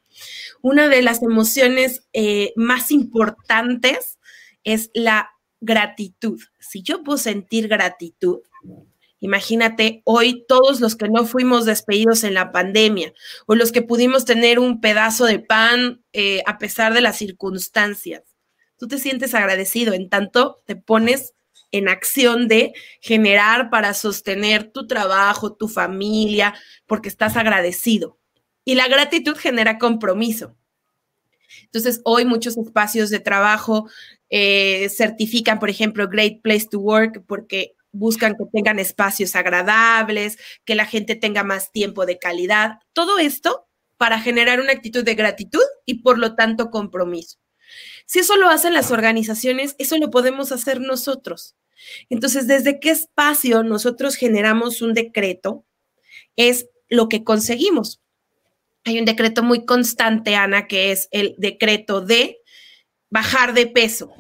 una de las emociones eh, más importantes es la gratitud. Si yo puedo sentir gratitud, imagínate hoy todos los que no fuimos despedidos en la pandemia o los que pudimos tener un pedazo de pan eh, a pesar de las circunstancias. Tú te sientes agradecido en tanto te pones en acción de generar para sostener tu trabajo, tu familia, porque estás agradecido. Y la gratitud genera compromiso. Entonces, hoy muchos espacios de trabajo eh, certifican, por ejemplo, Great Place to Work, porque buscan que tengan espacios agradables, que la gente tenga más tiempo de calidad. Todo esto para generar una actitud de gratitud y, por lo tanto, compromiso. Si eso lo hacen las organizaciones, eso lo podemos hacer nosotros. Entonces, ¿desde qué espacio nosotros generamos un decreto? Es lo que conseguimos. Hay un decreto muy constante, Ana, que es el decreto de bajar de peso.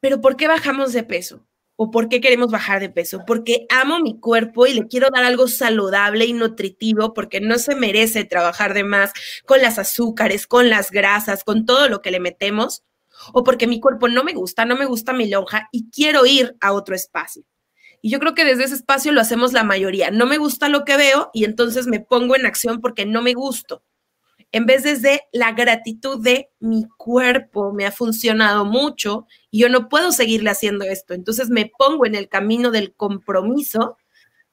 Pero ¿por qué bajamos de peso? ¿O por qué queremos bajar de peso? Porque amo mi cuerpo y le quiero dar algo saludable y nutritivo porque no se merece trabajar de más con las azúcares, con las grasas, con todo lo que le metemos o porque mi cuerpo no me gusta, no me gusta mi lonja y quiero ir a otro espacio. Y yo creo que desde ese espacio lo hacemos la mayoría. No me gusta lo que veo y entonces me pongo en acción porque no me gusto. En vez desde la gratitud de mi cuerpo me ha funcionado mucho y yo no puedo seguirle haciendo esto. Entonces me pongo en el camino del compromiso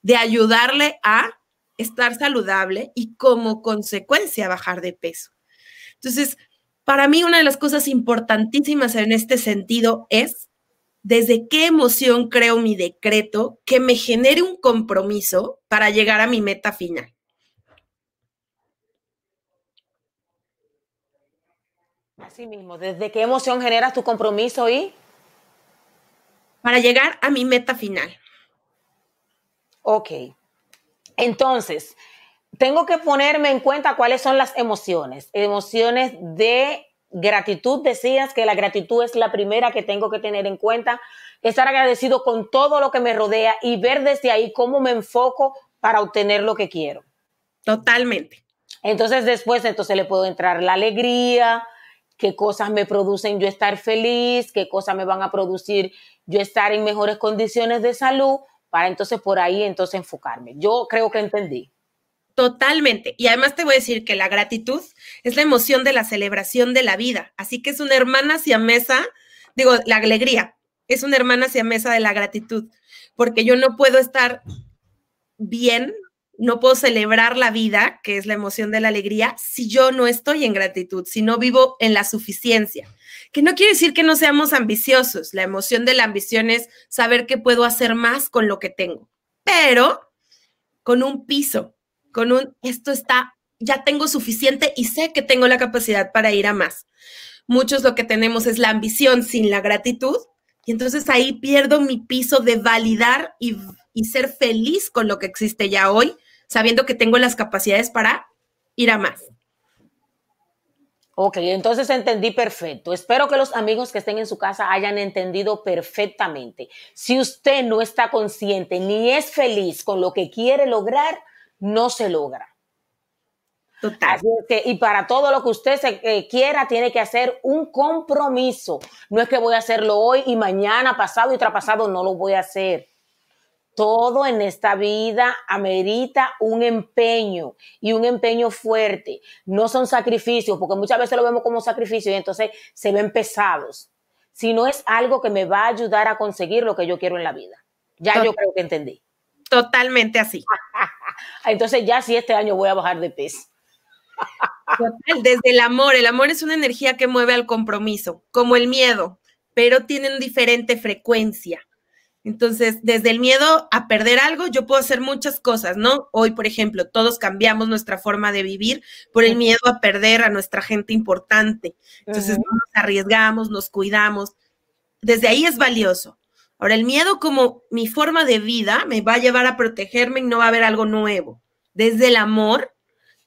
de ayudarle a estar saludable y como consecuencia bajar de peso. Entonces, Para mí una de las cosas importantísimas en este sentido es desde qué emoción creo mi decreto que me genere un compromiso para llegar a mi meta final. Así mismo, ¿desde qué emoción generas tu compromiso y? Para llegar a mi meta final. Ok. Entonces, tengo que ponerme en cuenta cuáles son las emociones. Emociones de gratitud, decías que la gratitud es la primera que tengo que tener en cuenta. Estar agradecido con todo lo que me rodea y ver desde ahí cómo me enfoco para obtener lo que quiero. Totalmente. Entonces después, entonces le puedo entrar la alegría, qué cosas me producen yo estar feliz, qué cosas me van a producir yo estar en mejores condiciones de salud, para entonces por ahí entonces enfocarme. Yo creo que entendí. Totalmente. Y además te voy a decir que la gratitud es la emoción de la celebración de la vida. Así que es una hermana mesa, digo, la alegría es una hermana mesa de la gratitud, porque yo no puedo estar bien, no puedo celebrar la vida, que es la emoción de la alegría, si yo no estoy en gratitud, si no vivo en la suficiencia. Que no quiere decir que no seamos ambiciosos. La emoción de la ambición es saber que puedo hacer más con lo que tengo, pero con un piso, con un, esto está, ya tengo suficiente y sé que tengo la capacidad para ir a más. Muchos lo que tenemos es la ambición sin la gratitud y entonces ahí pierdo mi piso de validar y, y ser feliz con lo que existe ya hoy, sabiendo que tengo las capacidades para ir a más. Ok, entonces entendí perfecto. Espero que los amigos que estén en su casa hayan entendido perfectamente. Si usted no está consciente ni es feliz con lo que quiere lograr, no se logra. Total. y para todo lo que usted se, eh, quiera, tiene que hacer un compromiso. No es que voy a hacerlo hoy y mañana, pasado y traspasado, no lo voy a hacer. Todo en esta vida amerita un empeño y un empeño fuerte. No son sacrificios, porque muchas veces lo vemos como sacrificio y entonces se ven pesados. Sino es algo que me va a ayudar a conseguir lo que yo quiero en la vida. Ya yo creo que entendí. Totalmente así. Entonces ya sí este año voy a bajar de peso. Desde el amor, el amor es una energía que mueve al compromiso, como el miedo, pero tienen diferente frecuencia. Entonces, desde el miedo a perder algo, yo puedo hacer muchas cosas, ¿no? Hoy, por ejemplo, todos cambiamos nuestra forma de vivir por el miedo a perder a nuestra gente importante. Entonces, nos arriesgamos, nos cuidamos. Desde ahí es valioso. Ahora, el miedo como mi forma de vida me va a llevar a protegerme y no va a haber algo nuevo. Desde el amor,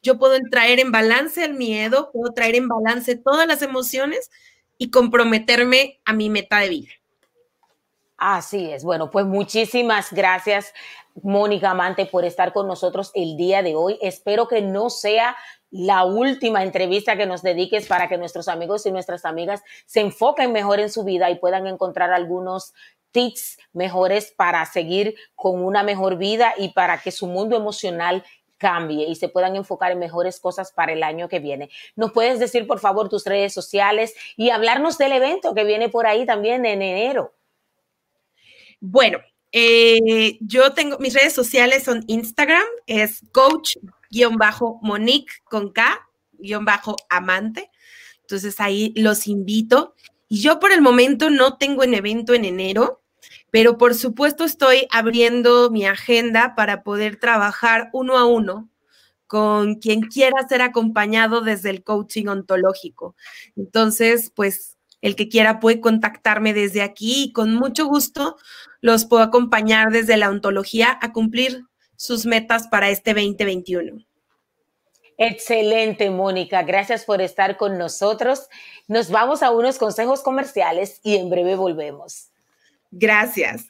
yo puedo traer en balance el miedo, puedo traer en balance todas las emociones y comprometerme a mi meta de vida. Así es. Bueno, pues muchísimas gracias, Mónica Amante, por estar con nosotros el día de hoy. Espero que no sea la última entrevista que nos dediques para que nuestros amigos y nuestras amigas se enfoquen mejor en su vida y puedan encontrar algunos tips mejores para seguir con una mejor vida y para que su mundo emocional cambie y se puedan enfocar en mejores cosas para el año que viene. ¿Nos puedes decir, por favor, tus redes sociales y hablarnos del evento que viene por ahí también en enero? Bueno, eh, yo tengo, mis redes sociales son Instagram, es coach-monique con K-amante. Entonces ahí los invito. Y yo por el momento no tengo un evento en enero, pero por supuesto estoy abriendo mi agenda para poder trabajar uno a uno con quien quiera ser acompañado desde el coaching ontológico. Entonces, pues el que quiera puede contactarme desde aquí y con mucho gusto los puedo acompañar desde la ontología a cumplir sus metas para este 2021. Excelente, Mónica. Gracias por estar con nosotros. Nos vamos a unos consejos comerciales y en breve volvemos. Gracias.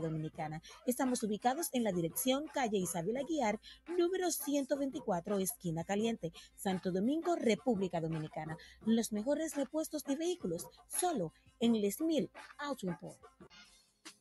Dominicana. Estamos ubicados en la dirección calle Isabel Aguiar, número 124, esquina caliente, Santo Domingo, República Dominicana. Los mejores repuestos de vehículos, solo en Les Mil Auto Import.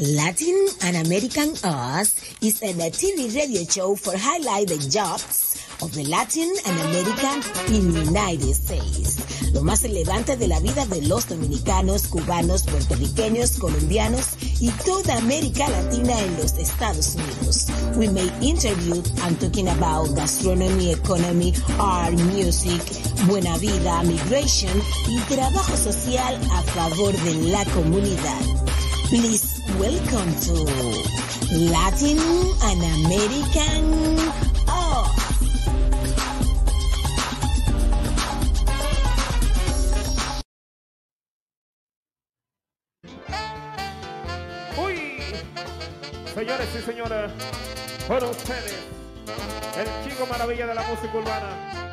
Latin and American Us is a TV radio show for highlight the jobs of the Latin and American in the United States. Lo más relevante de la vida de los dominicanos, cubanos, puertorriqueños, colombianos y toda América Latina en los Estados Unidos. We make interviews and talking about gastronomy, economy, art, music, buena vida, migration y trabajo social a favor de la comunidad. Please welcome to Latin and American Us. ¡Uy! Señores y señoras, con ustedes, el chico maravilla de la música urbana,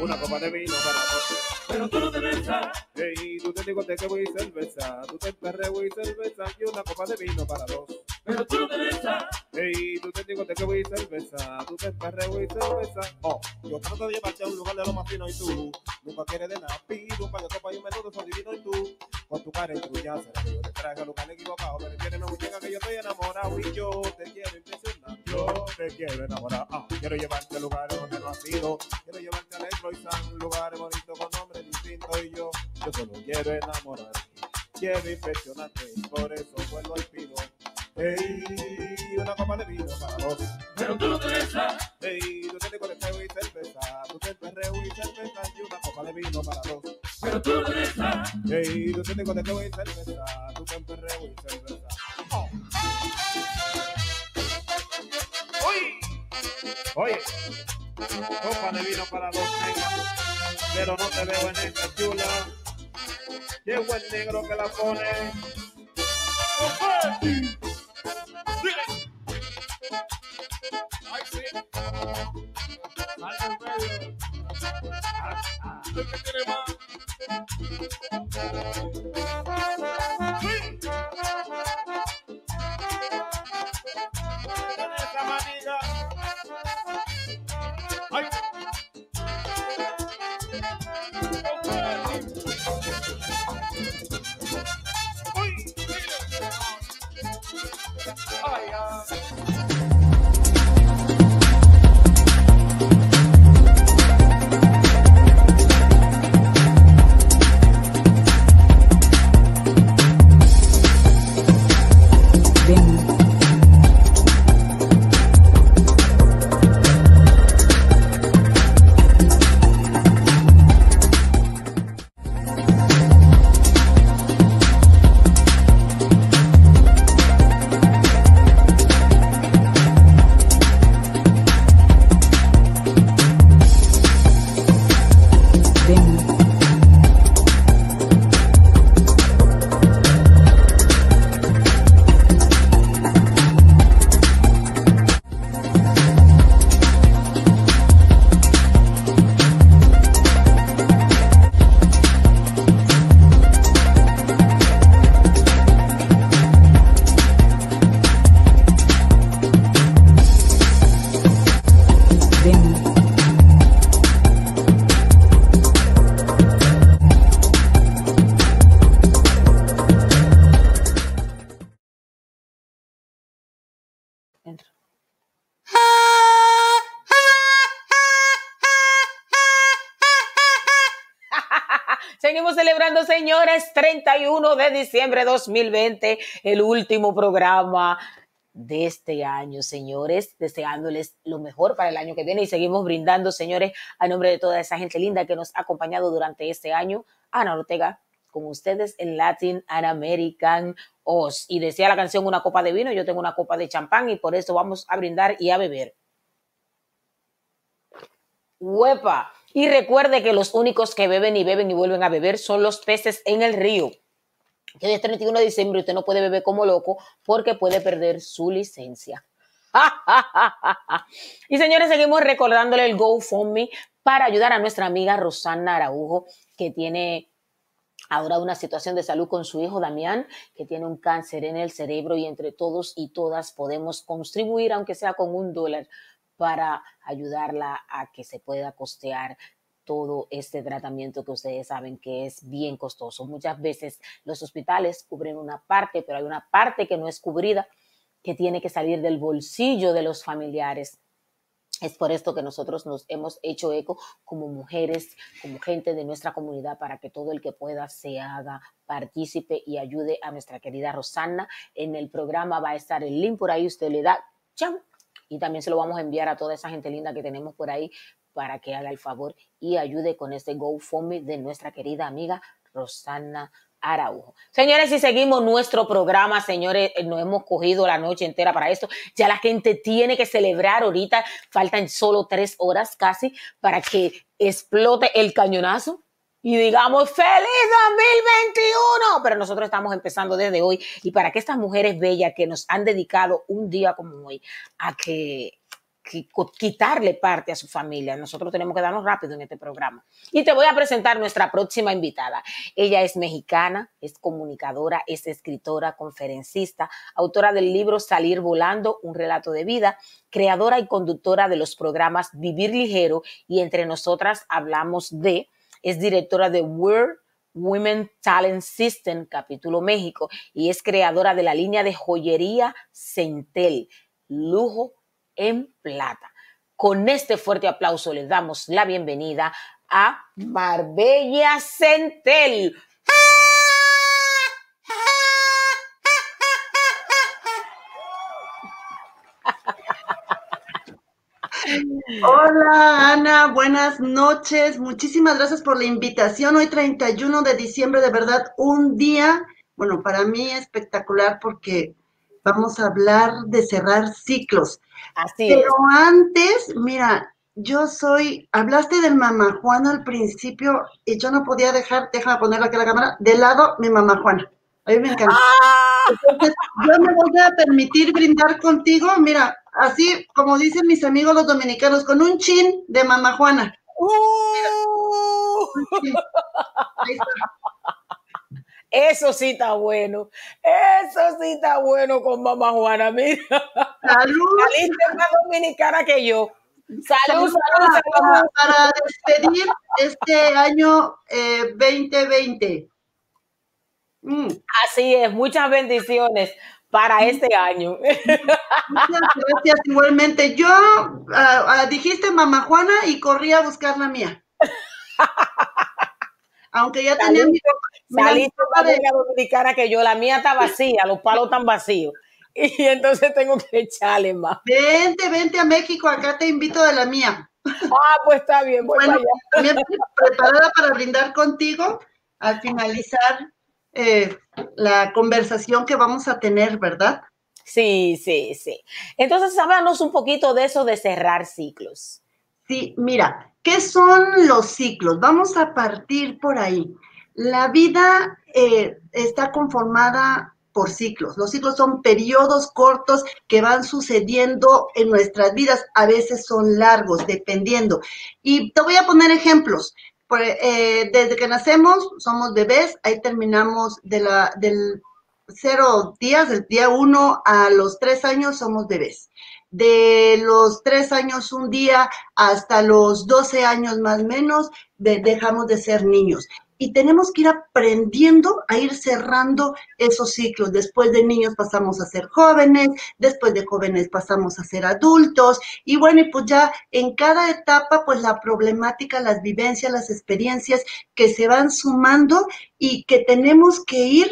Una copa de vino para dos. Pero tú no te besas. Ey, tú te digo te que voy cerveza. Tú te perreo y cerveza y una copa de vino para dos. Pero tú no te besas. Ey, tú te digo te que voy cerveza. Tú te perreo y cerveza. Oh, yo trato de llevarte a un lugar de lo más fino y tú nunca quieres de nada. Pido un par de copas y un menudo son divino y tú con tu cara trulla será que yo te traiga al lugar equivocado. Pero tienes una muñeca que yo estoy enamorado y yo te quiero impresionar. Yo te quiero enamorar. Ah, quiero llevarte a lugares donde no has ido. Quiero llevarte a Letro y San, lugares bonitos con nombres distintos y yo, yo solo quiero enamorar. Quiero impresionarte y por eso vuelvo y pido. Ey, una copa de vino para dos. Pero tú no te besas. Ey, tú te con el y cerveza. Tú te perreo y cerveza y una copa de vino para dos. Pero tú no te besas. Ey, tú te con el y cerveza. Tú te perreo y cerveza. Oh. Uy. Oye, copa de vino para dos pero no te veo en esta chula. Llegó el negro que la pone. ¡Opa! Ay, sí. Sale en de diciembre de 2020, el último programa de este año, señores, deseándoles lo mejor para el año que viene y seguimos brindando, señores, a nombre de toda esa gente linda que nos ha acompañado durante este año. Ana Ortega, con ustedes en Latin and American Oz. Y decía la canción una copa de vino, yo tengo una copa de champán y por eso vamos a brindar y a beber. Huepa. Y recuerde que los únicos que beben y beben y vuelven a beber son los peces en el río. Que hoy es 31 de diciembre usted no puede beber como loco porque puede perder su licencia. y señores, seguimos recordándole el GoFundMe para ayudar a nuestra amiga Rosana Araujo, que tiene ahora una situación de salud con su hijo Damián, que tiene un cáncer en el cerebro y entre todos y todas podemos contribuir, aunque sea con un dólar, para ayudarla a que se pueda costear todo este tratamiento que ustedes saben que es bien costoso. Muchas veces los hospitales cubren una parte, pero hay una parte que no es cubrida, que tiene que salir del bolsillo de los familiares. Es por esto que nosotros nos hemos hecho eco como mujeres, como gente de nuestra comunidad, para que todo el que pueda se haga partícipe y ayude a nuestra querida Rosana. En el programa va a estar el link por ahí, usted le da, cham, y también se lo vamos a enviar a toda esa gente linda que tenemos por ahí para que haga el favor y ayude con este GoFundMe de nuestra querida amiga Rosana Araujo. Señores, si seguimos nuestro programa, señores, eh, nos hemos cogido la noche entera para esto. Ya la gente tiene que celebrar ahorita. Faltan solo tres horas casi para que explote el cañonazo y digamos feliz 2021. Pero nosotros estamos empezando desde hoy y para que estas mujeres bellas que nos han dedicado un día como hoy a que quitarle parte a su familia. Nosotros tenemos que darnos rápido en este programa. Y te voy a presentar nuestra próxima invitada. Ella es mexicana, es comunicadora, es escritora, conferencista, autora del libro Salir Volando, un relato de vida, creadora y conductora de los programas Vivir Ligero y entre nosotras hablamos de, es directora de World Women Talent System, capítulo México, y es creadora de la línea de joyería Centel, lujo en plata. Con este fuerte aplauso les damos la bienvenida a Marbella Centel. Hola Ana, buenas noches. Muchísimas gracias por la invitación. Hoy 31 de diciembre, de verdad, un día, bueno, para mí espectacular porque vamos a hablar de cerrar ciclos. Así Pero es. antes, mira, yo soy, hablaste del mamá Juana al principio y yo no podía dejar, déjame poner aquí la cámara, de lado mi mamá Juana. A mí me encanta. Entonces, yo me voy a permitir brindar contigo, mira, así como dicen mis amigos los dominicanos, con un chin de mamá Juana. Chin. Ahí está. Eso sí está bueno. Eso sí está bueno con mamá Juana. Mira. Salud. Saliste más dominicana que yo. Salud, Salud salud, para, salud. para- despedir este año eh, 2020. Mm. Así es, muchas bendiciones para este año. Muchas gracias igualmente. Yo ah, dijiste mamá Juana y corrí a buscar la mía. Aunque ya tenía mi, más de- buena dominicana que yo. La mía está vacía, los palos están vacíos. Y entonces tengo que echarle más. Vente, vente a México, acá te invito de la mía. Ah, pues está bien, voy Bueno, también preparada para brindar contigo al finalizar eh, la conversación que vamos a tener, ¿verdad? Sí, sí, sí. Entonces, háblanos un poquito de eso de cerrar ciclos. Sí, mira, ¿qué son los ciclos? Vamos a partir por ahí. La vida eh, está conformada por ciclos. Los ciclos son periodos cortos que van sucediendo en nuestras vidas. A veces son largos, dependiendo. Y te voy a poner ejemplos. Eh, desde que nacemos, somos bebés, ahí terminamos de la, del cero días, del día uno a los tres años, somos bebés de los tres años un día hasta los 12 años más menos, de- dejamos de ser niños. y tenemos que ir aprendiendo a ir cerrando esos ciclos. Después de niños pasamos a ser jóvenes, después de jóvenes pasamos a ser adultos y bueno, pues ya en cada etapa pues la problemática, las vivencias, las experiencias que se van sumando y que tenemos que ir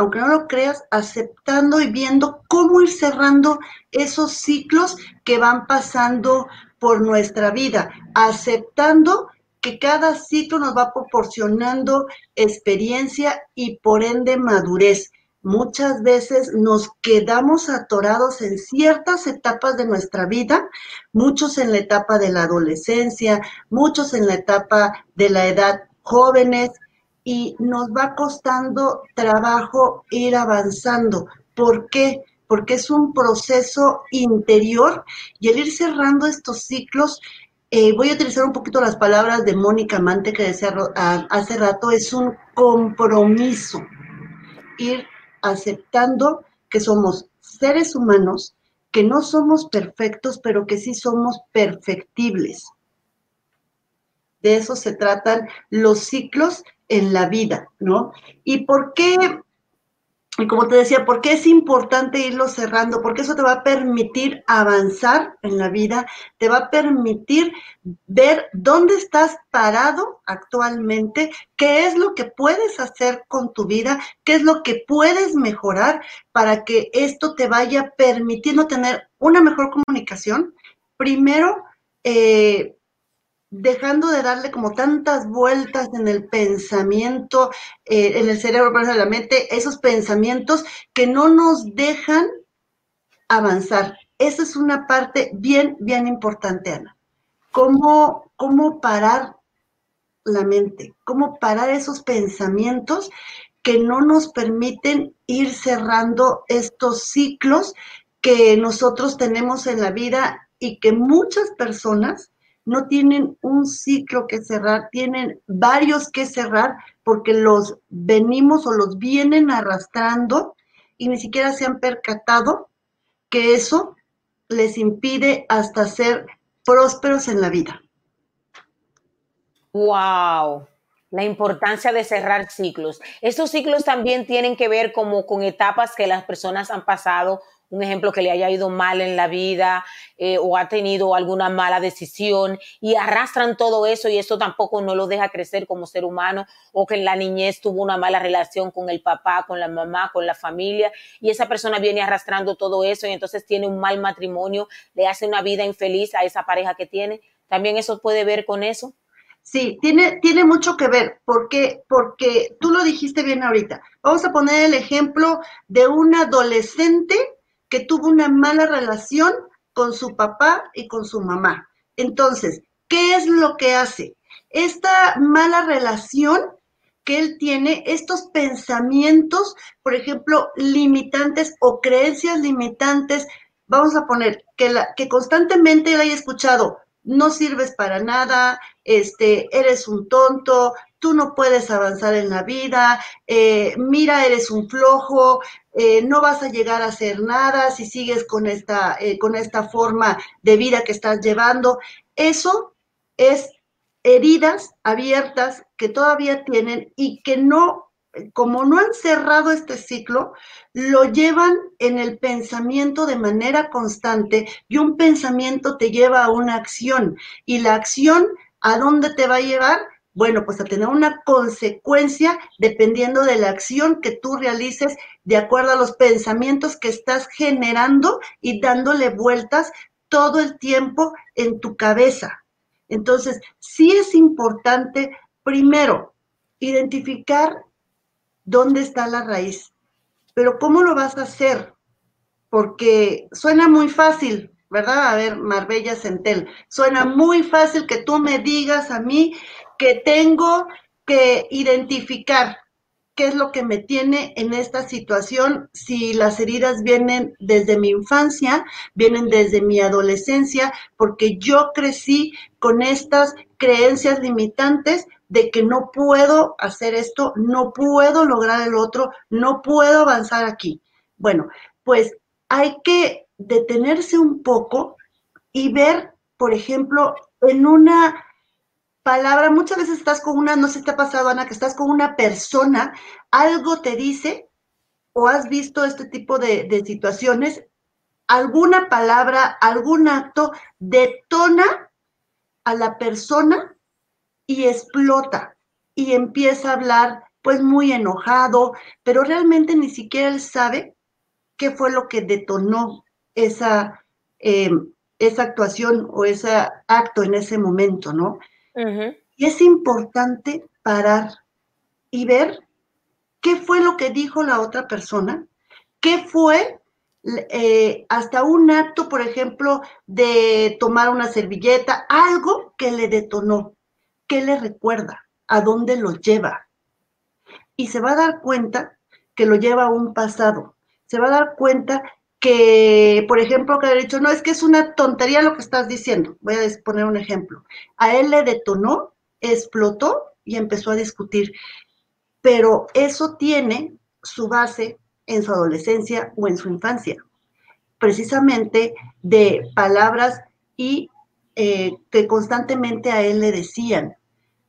aunque no lo creas, aceptando y viendo cómo ir cerrando esos ciclos que van pasando por nuestra vida, aceptando que cada ciclo nos va proporcionando experiencia y por ende madurez. Muchas veces nos quedamos atorados en ciertas etapas de nuestra vida, muchos en la etapa de la adolescencia, muchos en la etapa de la edad jóvenes, y nos va costando trabajo ir avanzando. ¿Por qué? Porque es un proceso interior y el ir cerrando estos ciclos, eh, voy a utilizar un poquito las palabras de Mónica Mante que decía hace rato, es un compromiso. Ir aceptando que somos seres humanos, que no somos perfectos, pero que sí somos perfectibles. De eso se tratan los ciclos en la vida, ¿no? ¿Y por qué? Y como te decía, ¿por qué es importante irlo cerrando? Porque eso te va a permitir avanzar en la vida, te va a permitir ver dónde estás parado actualmente, qué es lo que puedes hacer con tu vida, qué es lo que puedes mejorar para que esto te vaya permitiendo tener una mejor comunicación. Primero, eh, dejando de darle como tantas vueltas en el pensamiento, eh, en el cerebro, en la mente, esos pensamientos que no nos dejan avanzar. Esa es una parte bien, bien importante, Ana. ¿Cómo, cómo parar la mente? ¿Cómo parar esos pensamientos que no nos permiten ir cerrando estos ciclos que nosotros tenemos en la vida y que muchas personas no tienen un ciclo que cerrar, tienen varios que cerrar porque los venimos o los vienen arrastrando y ni siquiera se han percatado que eso les impide hasta ser prósperos en la vida. Wow, la importancia de cerrar ciclos. Estos ciclos también tienen que ver como con etapas que las personas han pasado un ejemplo que le haya ido mal en la vida eh, o ha tenido alguna mala decisión y arrastran todo eso y eso tampoco no lo deja crecer como ser humano o que en la niñez tuvo una mala relación con el papá, con la mamá, con la familia y esa persona viene arrastrando todo eso y entonces tiene un mal matrimonio, le hace una vida infeliz a esa pareja que tiene. También eso puede ver con eso. Sí, tiene, tiene mucho que ver, porque, porque tú lo dijiste bien ahorita. Vamos a poner el ejemplo de un adolescente que tuvo una mala relación con su papá y con su mamá. Entonces, ¿qué es lo que hace? Esta mala relación que él tiene, estos pensamientos, por ejemplo, limitantes o creencias limitantes, vamos a poner que, la, que constantemente él haya escuchado, no sirves para nada, este, eres un tonto, tú no puedes avanzar en la vida, eh, mira, eres un flojo, eh, no vas a llegar a hacer nada si sigues con esta, eh, con esta forma de vida que estás llevando. Eso es heridas abiertas que todavía tienen y que no, como no han cerrado este ciclo, lo llevan en el pensamiento de manera constante y un pensamiento te lleva a una acción y la acción, ¿a dónde te va a llevar? Bueno, pues a tener una consecuencia dependiendo de la acción que tú realices de acuerdo a los pensamientos que estás generando y dándole vueltas todo el tiempo en tu cabeza. Entonces, sí es importante, primero, identificar dónde está la raíz. Pero ¿cómo lo vas a hacer? Porque suena muy fácil, ¿verdad? A ver, Marbella Centel, suena muy fácil que tú me digas a mí que tengo que identificar qué es lo que me tiene en esta situación, si las heridas vienen desde mi infancia, vienen desde mi adolescencia, porque yo crecí con estas creencias limitantes de que no puedo hacer esto, no puedo lograr el otro, no puedo avanzar aquí. Bueno, pues hay que detenerse un poco y ver, por ejemplo, en una palabra, muchas veces estás con una, no sé si te ha pasado, Ana, que estás con una persona, algo te dice o has visto este tipo de, situaciones, alguna palabra, algún acto detona a la persona y explota y empieza a hablar pues muy enojado, pero realmente ni siquiera él sabe qué fue lo que detonó esa, eh, esa actuación o ese acto en ese momento, ¿no? Y es importante parar y ver qué fue lo que dijo la otra persona, qué fue eh, hasta un acto, por ejemplo, de tomar una servilleta, algo que le detonó, qué le recuerda, a dónde lo lleva. Y se va a dar cuenta que lo lleva a un pasado, se va a dar cuenta que, por ejemplo, que ha dicho, no, es que es una tontería lo que estás diciendo. Voy a poner un ejemplo. A él le detonó, explotó y empezó a discutir. Pero eso tiene su base en su adolescencia o en su infancia, precisamente de palabras y eh, que constantemente a él le decían.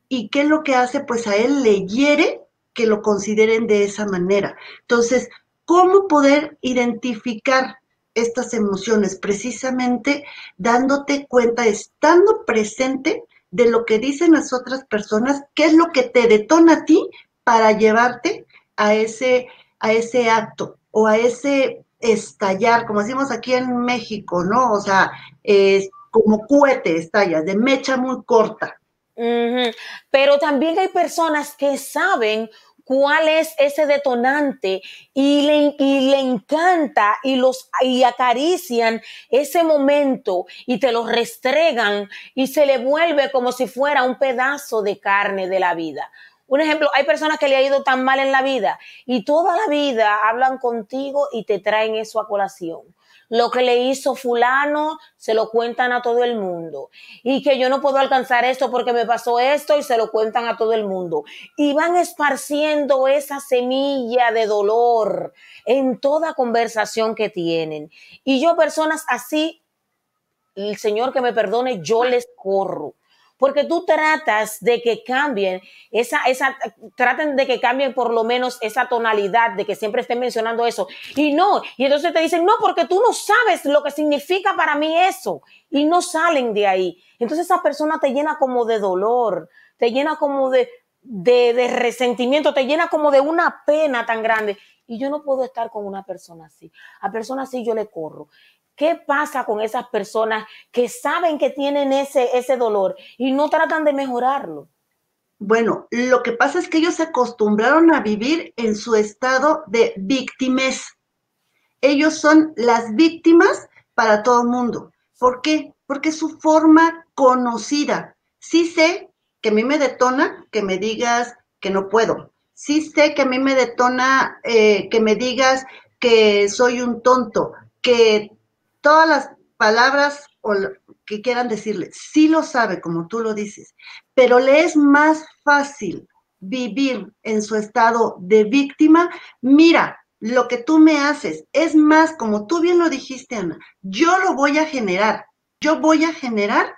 ¿Y qué es lo que hace? Pues a él le hiere que lo consideren de esa manera. Entonces, ¿cómo poder identificar estas emociones? Precisamente dándote cuenta, estando presente de lo que dicen las otras personas, qué es lo que te detona a ti para llevarte a ese a ese acto o a ese estallar, como decimos aquí en México, ¿no? O sea, es como cohete estallas, de mecha muy corta. Pero también hay personas que saben cuál es ese detonante y le, y le encanta y los y acarician ese momento y te lo restregan y se le vuelve como si fuera un pedazo de carne de la vida. Un ejemplo, hay personas que le ha ido tan mal en la vida y toda la vida hablan contigo y te traen eso a colación. Lo que le hizo fulano, se lo cuentan a todo el mundo. Y que yo no puedo alcanzar esto porque me pasó esto y se lo cuentan a todo el mundo. Y van esparciendo esa semilla de dolor en toda conversación que tienen. Y yo personas así, el Señor que me perdone, yo les corro porque tú tratas de que cambien esa, esa, traten de que cambien por lo menos esa tonalidad de que siempre estén mencionando eso. Y no, y entonces te dicen, no, porque tú no sabes lo que significa para mí eso. Y no salen de ahí. Entonces esa persona te llena como de dolor, te llena como de, de, resentimiento, te llena como de una pena tan grande. Y yo no puedo estar con una persona así. A personas así yo le corro. ¿Qué pasa con esas personas que saben que tienen ese, ese dolor y no tratan de mejorarlo? Bueno, lo que pasa es que ellos se acostumbraron a vivir en su estado de víctimas. Ellos son las víctimas para todo el mundo. ¿Por qué? Porque es su forma conocida. Sí sé que a mí me detona que me digas que no puedo. Sí sé que a mí me detona eh, que me digas que soy un tonto, que todas las palabras o que quieran decirle, sí lo sabe como tú lo dices, pero le es más fácil vivir en su estado de víctima. Mira, lo que tú me haces es más, como tú bien lo dijiste, Ana, yo lo voy a generar, yo voy a generar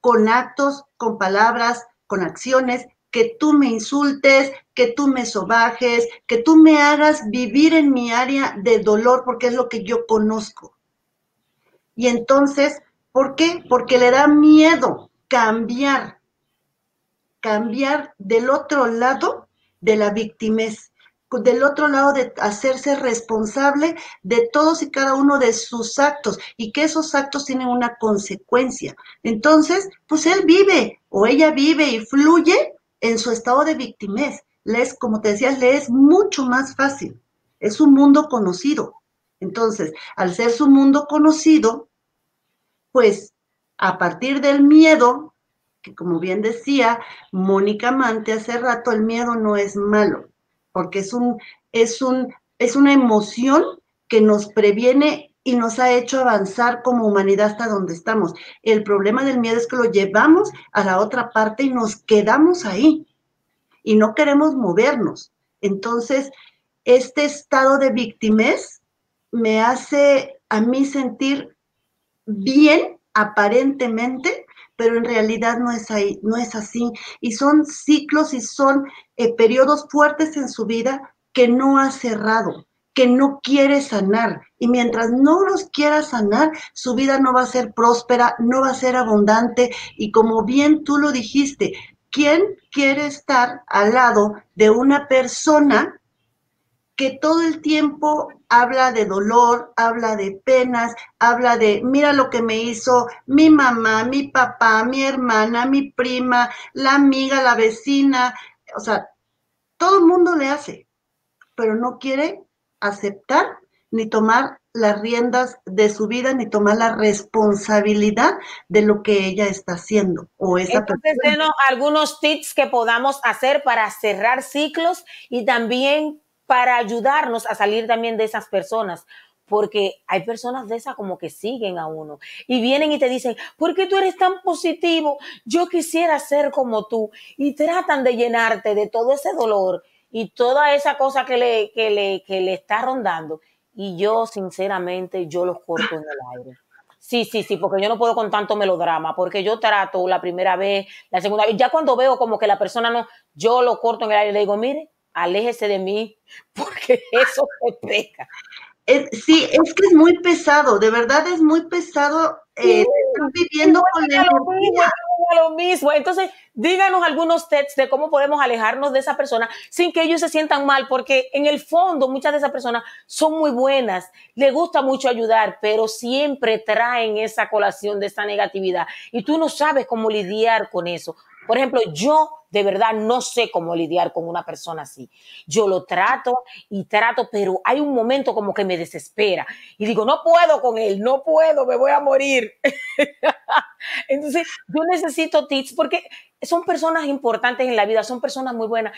con actos, con palabras, con acciones, que tú me insultes, que tú me sobajes, que tú me hagas vivir en mi área de dolor, porque es lo que yo conozco. Y entonces, ¿por qué? Porque le da miedo cambiar, cambiar del otro lado de la victimez, del otro lado de hacerse responsable de todos y cada uno de sus actos y que esos actos tienen una consecuencia. Entonces, pues él vive o ella vive y fluye en su estado de victimez. Le es, como te decía, le es mucho más fácil. Es un mundo conocido. Entonces, al ser su mundo conocido, pues a partir del miedo, que como bien decía Mónica Mante hace rato, el miedo no es malo, porque es un, es un, es una emoción que nos previene y nos ha hecho avanzar como humanidad hasta donde estamos. El problema del miedo es que lo llevamos a la otra parte y nos quedamos ahí y no queremos movernos. Entonces, este estado de victimez me hace a mí sentir bien aparentemente, pero en realidad no es ahí, no es así. Y son ciclos y son eh, periodos fuertes en su vida que no ha cerrado, que no quiere sanar. Y mientras no los quiera sanar, su vida no va a ser próspera, no va a ser abundante. Y como bien tú lo dijiste, ¿quién quiere estar al lado de una persona que todo el tiempo habla de dolor, habla de penas, habla de, mira lo que me hizo mi mamá, mi papá, mi hermana, mi prima, la amiga, la vecina, o sea, todo el mundo le hace, pero no quiere aceptar ni tomar las riendas de su vida, ni tomar la responsabilidad de lo que ella está haciendo o esa Entonces, persona. algunos tips que podamos hacer para cerrar ciclos y también para ayudarnos a salir también de esas personas. Porque hay personas de esas como que siguen a uno y vienen y te dicen, ¿por qué tú eres tan positivo? Yo quisiera ser como tú. Y tratan de llenarte de todo ese dolor y toda esa cosa que le, que le, que le está rondando. Y yo, sinceramente, yo los corto en el aire. Sí, sí, sí, porque yo no puedo con tanto melodrama, porque yo trato la primera vez, la segunda vez, ya cuando veo como que la persona no, yo lo corto en el aire y le digo, mire, aléjese de mí, porque eso se peca. Es- sí, es que es muy pesado, de verdad es muy pesado eh, viviendo con la lo mismo, lo mismo. Entonces, díganos algunos tips de cómo podemos alejarnos de esa persona sin que ellos se sientan mal, porque en el fondo muchas de esas personas son muy buenas, les gusta mucho ayudar, pero siempre traen esa colación de esa negatividad y tú no sabes cómo lidiar con eso. Por ejemplo, yo de verdad no sé cómo lidiar con una persona así. Yo lo trato y trato, pero hay un momento como que me desespera y digo, no puedo con él, no puedo, me voy a morir. Entonces, yo necesito tips porque son personas importantes en la vida, son personas muy buenas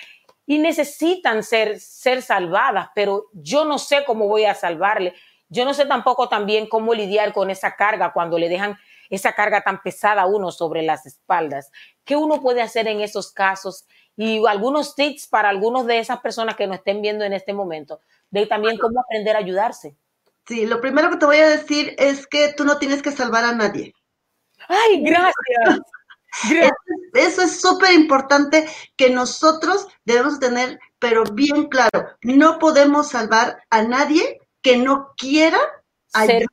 y necesitan ser, ser salvadas, pero yo no sé cómo voy a salvarle. Yo no sé tampoco también cómo lidiar con esa carga cuando le dejan esa carga tan pesada uno sobre las espaldas. ¿Qué uno puede hacer en esos casos? Y algunos tips para algunos de esas personas que nos estén viendo en este momento, de también cómo aprender a ayudarse. Sí, lo primero que te voy a decir es que tú no tienes que salvar a nadie. Ay, gracias. Eso, eso es súper importante que nosotros debemos tener, pero bien claro, no podemos salvar a nadie que no quiera Ser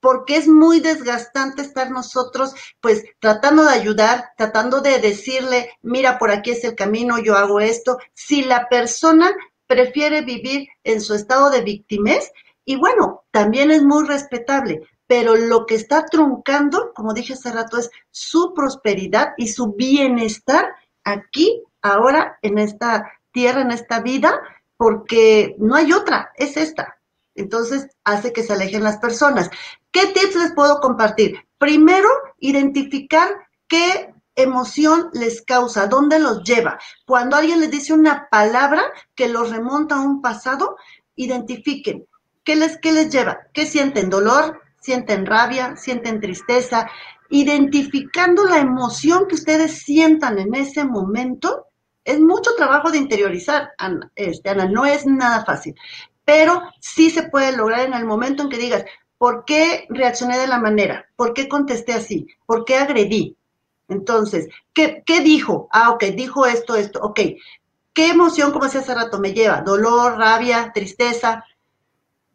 Porque es muy desgastante estar nosotros, pues, tratando de ayudar, tratando de decirle, mira, por aquí es el camino, yo hago esto. Si la persona prefiere vivir en su estado de victimez, y bueno, también es muy respetable, pero lo que está truncando, como dije hace rato, es su prosperidad y su bienestar aquí, ahora, en esta tierra, en esta vida, porque no hay otra, es esta. Entonces hace que se alejen las personas. ¿Qué tips les puedo compartir? Primero, identificar qué emoción les causa, dónde los lleva. Cuando alguien les dice una palabra que los remonta a un pasado, identifiquen qué les, qué les lleva, qué sienten, dolor, sienten rabia, sienten tristeza. Identificando la emoción que ustedes sientan en ese momento, es mucho trabajo de interiorizar, Ana, este, Ana, no es nada fácil pero sí se puede lograr en el momento en que digas, ¿por qué reaccioné de la manera? ¿Por qué contesté así? ¿Por qué agredí? Entonces, ¿qué, qué dijo? Ah, ok, dijo esto, esto, ok. ¿Qué emoción, como decía hace rato, me lleva? ¿Dolor, rabia, tristeza?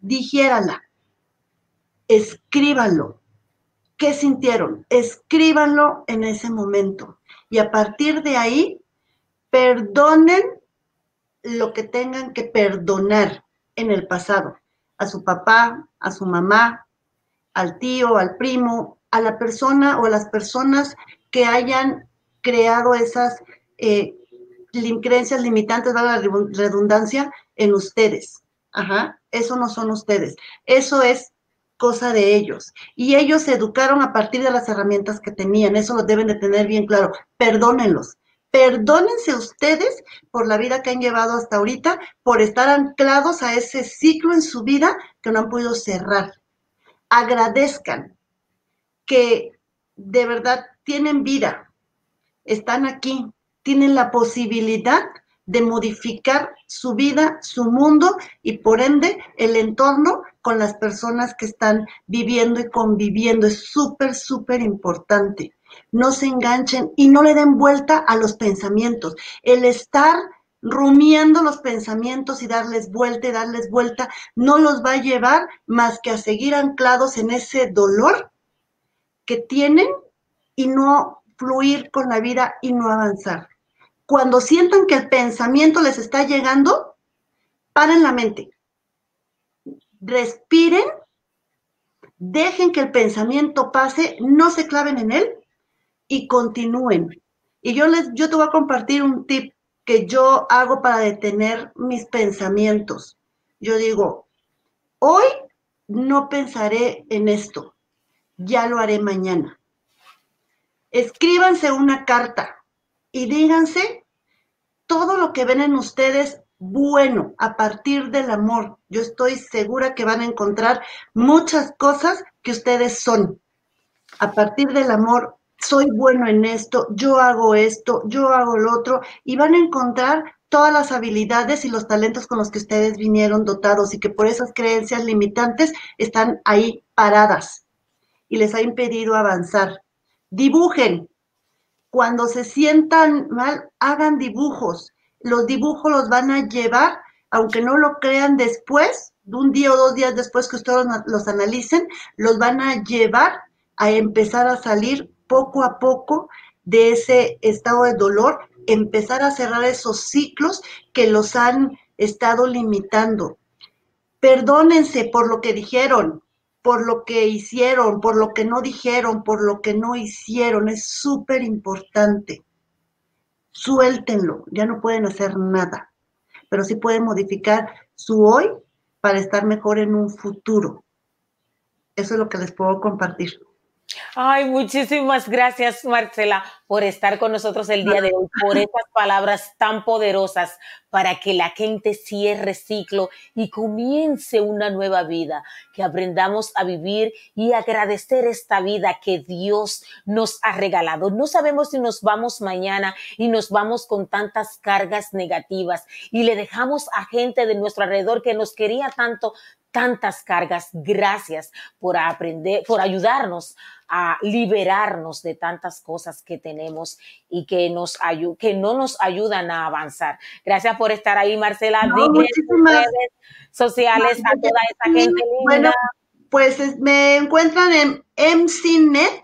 Digiérala. Escríbanlo. ¿Qué sintieron? Escríbanlo en ese momento. Y a partir de ahí, perdonen lo que tengan que perdonar en el pasado, a su papá, a su mamá, al tío, al primo, a la persona o a las personas que hayan creado esas eh, creencias limitantes, valga la redu- redundancia, en ustedes. Ajá, eso no son ustedes, eso es cosa de ellos. Y ellos se educaron a partir de las herramientas que tenían, eso lo deben de tener bien claro. Perdónenlos, Perdónense ustedes por la vida que han llevado hasta ahorita, por estar anclados a ese ciclo en su vida que no han podido cerrar. Agradezcan que de verdad tienen vida, están aquí, tienen la posibilidad de modificar su vida, su mundo y por ende el entorno con las personas que están viviendo y conviviendo. Es súper, súper importante. No se enganchen y no le den vuelta a los pensamientos. El estar rumiando los pensamientos y darles vuelta y darles vuelta no los va a llevar más que a seguir anclados en ese dolor que tienen y no fluir con la vida y no avanzar. Cuando sientan que el pensamiento les está llegando, paren la mente, respiren, dejen que el pensamiento pase, no se claven en él y continúen. Y yo les, yo te voy a compartir un tip que yo hago para detener mis pensamientos. Yo digo, hoy no pensaré en esto, ya lo haré mañana. Escríbanse una carta y díganse todo lo que ven en ustedes bueno a partir del amor. Yo estoy segura que van a encontrar muchas cosas que ustedes son. A partir del amor, soy bueno en esto, yo hago esto, yo hago lo otro, y van a encontrar todas las habilidades y los talentos con los que ustedes vinieron dotados y que por esas creencias limitantes están ahí paradas y les ha impedido avanzar. Dibujen. Cuando se sientan mal, hagan dibujos. Los dibujos los van a llevar, aunque no lo crean después, de un día o dos días después que ustedes los analicen, los van a llevar a empezar a salir poco a poco de ese estado de dolor, empezar a cerrar esos ciclos que los han estado limitando. Perdónense por lo que dijeron, por lo que hicieron, por lo que no dijeron, por lo que no hicieron. Es súper importante. Suéltenlo, ya no pueden hacer nada, pero sí pueden modificar su hoy para estar mejor en un futuro. Eso es lo que les puedo compartir. Ay, muchísimas gracias, Marcela, por estar con nosotros el día de hoy, por esas palabras tan poderosas para que la gente cierre ciclo y comience una nueva vida, que aprendamos a vivir y agradecer esta vida que Dios nos ha regalado. No sabemos si nos vamos mañana y nos vamos con tantas cargas negativas y le dejamos a gente de nuestro alrededor que nos quería tanto, tantas cargas. Gracias por aprender, por ayudarnos a liberarnos de tantas cosas que tenemos y que nos que no nos ayudan a avanzar. Gracias por estar ahí, Marcela. No, muchísimas- redes sociales a toda esa gente linda. Bueno, pues es- me encuentran en MCNet,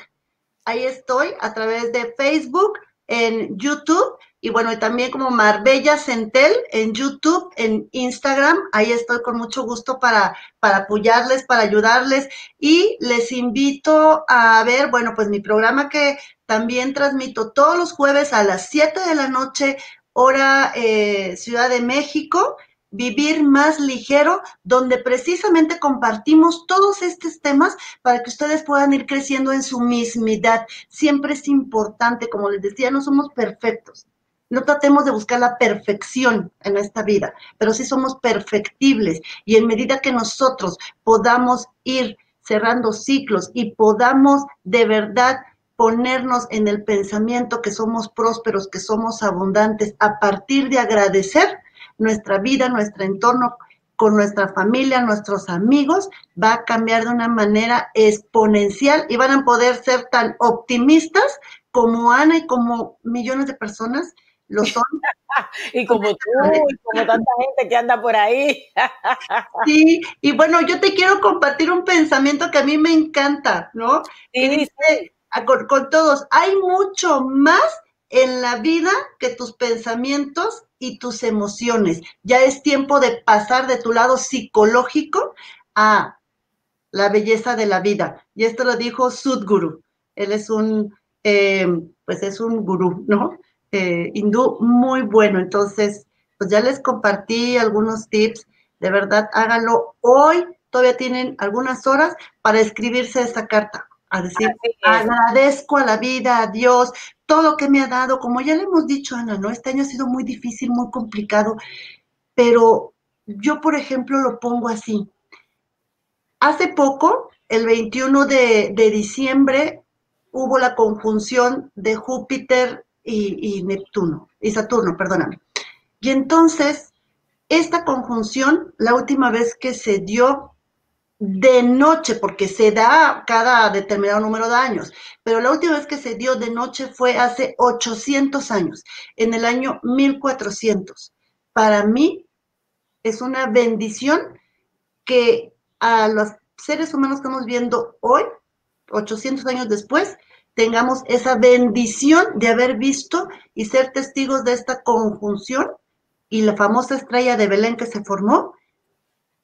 ahí estoy, a través de Facebook, en YouTube, y bueno, y también como Marbella Centel en YouTube, en Instagram, ahí estoy con mucho gusto para, para apoyarles, para ayudarles, y les invito a ver, bueno, pues mi programa que también transmito todos los jueves a las 7 de la noche, hora eh, Ciudad de México, Vivir más ligero, donde precisamente compartimos todos estos temas para que ustedes puedan ir creciendo en su mismidad. Siempre es importante, como les decía, no somos perfectos. No tratemos de buscar la perfección en esta vida, pero sí somos perfectibles. Y en medida que nosotros podamos ir cerrando ciclos y podamos de verdad ponernos en el pensamiento que somos prósperos, que somos abundantes, a partir de agradecer nuestra vida, nuestro entorno con nuestra familia, nuestros amigos, va a cambiar de una manera exponencial y van a poder ser tan optimistas como Ana y como millones de personas lo son. y como tú, y como tanta gente que anda por ahí. Sí, y bueno, yo te quiero compartir un pensamiento que a mí me encanta, ¿no? Que dice, a- con, con todos, hay mucho más en la vida que tus pensamientos y tus emociones. Ya es tiempo de pasar de tu lado psicológico a la belleza de la vida. Y esto lo dijo Sudguru. Él es un, eh, pues es un gurú, ¿no? Eh, hindú muy bueno. Entonces, pues ya les compartí algunos tips. De verdad, háganlo. Hoy todavía tienen algunas horas para escribirse esa carta. A decir, agradezco a la vida, a Dios, todo lo que me ha dado. Como ya le hemos dicho, Ana, ¿no? Este año ha sido muy difícil, muy complicado. Pero yo, por ejemplo, lo pongo así. Hace poco, el 21 de, de diciembre, hubo la conjunción de Júpiter y, Neptuno, y Saturno, perdóname. Y entonces, esta conjunción, la última vez que se dio, de noche, porque se da cada determinado número de años, pero la última vez que se dio de noche fue hace 800 años, en el año 1400. Para mí es una bendición que a los seres humanos que estamos viendo hoy, 800 años después, tengamos esa bendición de haber visto y ser testigos de esta conjunción y la famosa estrella de Belén que se formó,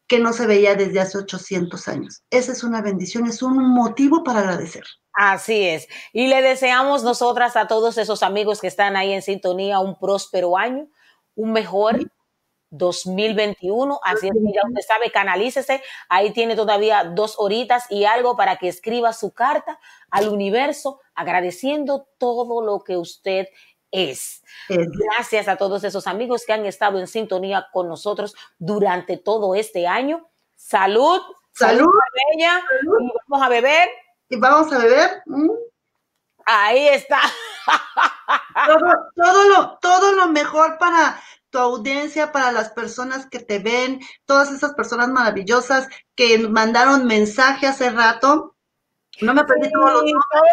que no se veía desde hace 800 años. Esa es una bendición, es un motivo para agradecer. Así es. Y le deseamos nosotras a todos esos amigos que están ahí en sintonía un próspero año, un mejor 2021. Así es que ya usted sabe, canalícese. Ahí tiene todavía dos horitas y algo para que escriba su carta al universo agradeciendo todo lo que usted es. Gracias a todos esos amigos que han estado en sintonía con nosotros durante todo este año. Salud. Salud. Marbella. Y vamos a beber. Y vamos a beber. Mm. Ahí está. todo, todo lo, todo lo mejor para tu audiencia, para las personas que te ven, todas esas personas maravillosas que mandaron mensaje hace rato. No me perdí todos los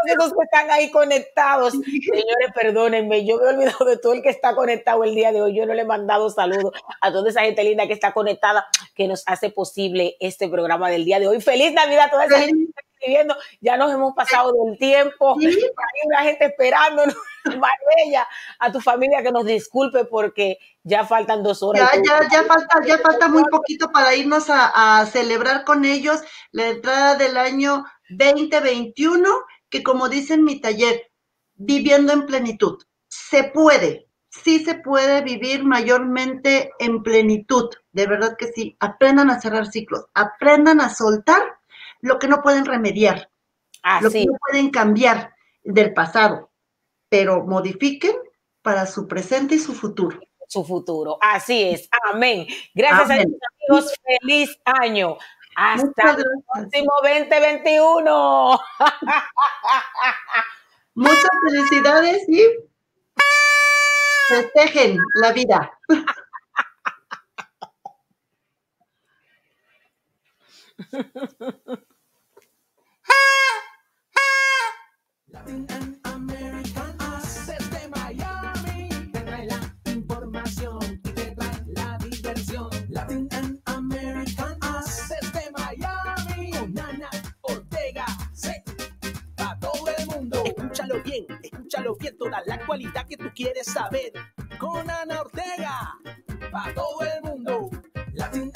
esos que están ahí conectados. Señores, perdónenme, yo me he olvidado de todo el que está conectado el día de hoy. Yo no le he mandado saludos a toda esa gente linda que está conectada, que nos hace posible este programa del día de hoy. Feliz Navidad a toda esa gente escribiendo. Ya nos hemos pasado del tiempo. Hay una gente esperándonos. Marbella, a tu familia que nos disculpe porque ya faltan dos horas. Ya, ya, ya falta, ya falta muy poquito para irnos a, a celebrar con ellos la entrada del año 2021, que como dice en mi taller, viviendo en plenitud. Se puede, sí se puede vivir mayormente en plenitud, de verdad que sí. Aprendan a cerrar ciclos, aprendan a soltar lo que no pueden remediar, lo que no pueden cambiar del pasado, pero modifiquen para su presente y su futuro. Su futuro. Así es. Amén. Gracias a. Dios, amigos. Feliz año. Hasta el próximo 2021. Muchas felicidades y festejen la vida. Latin and American Us desde Miami te trae la información y te trae la diversión. Latin and American Us desde Miami con Ana Ortega. Sí, para todo el mundo. Escúchalo bien, escúchalo bien, toda la actualidad que tú quieres saber. Con Ana Ortega, para todo el mundo. Latin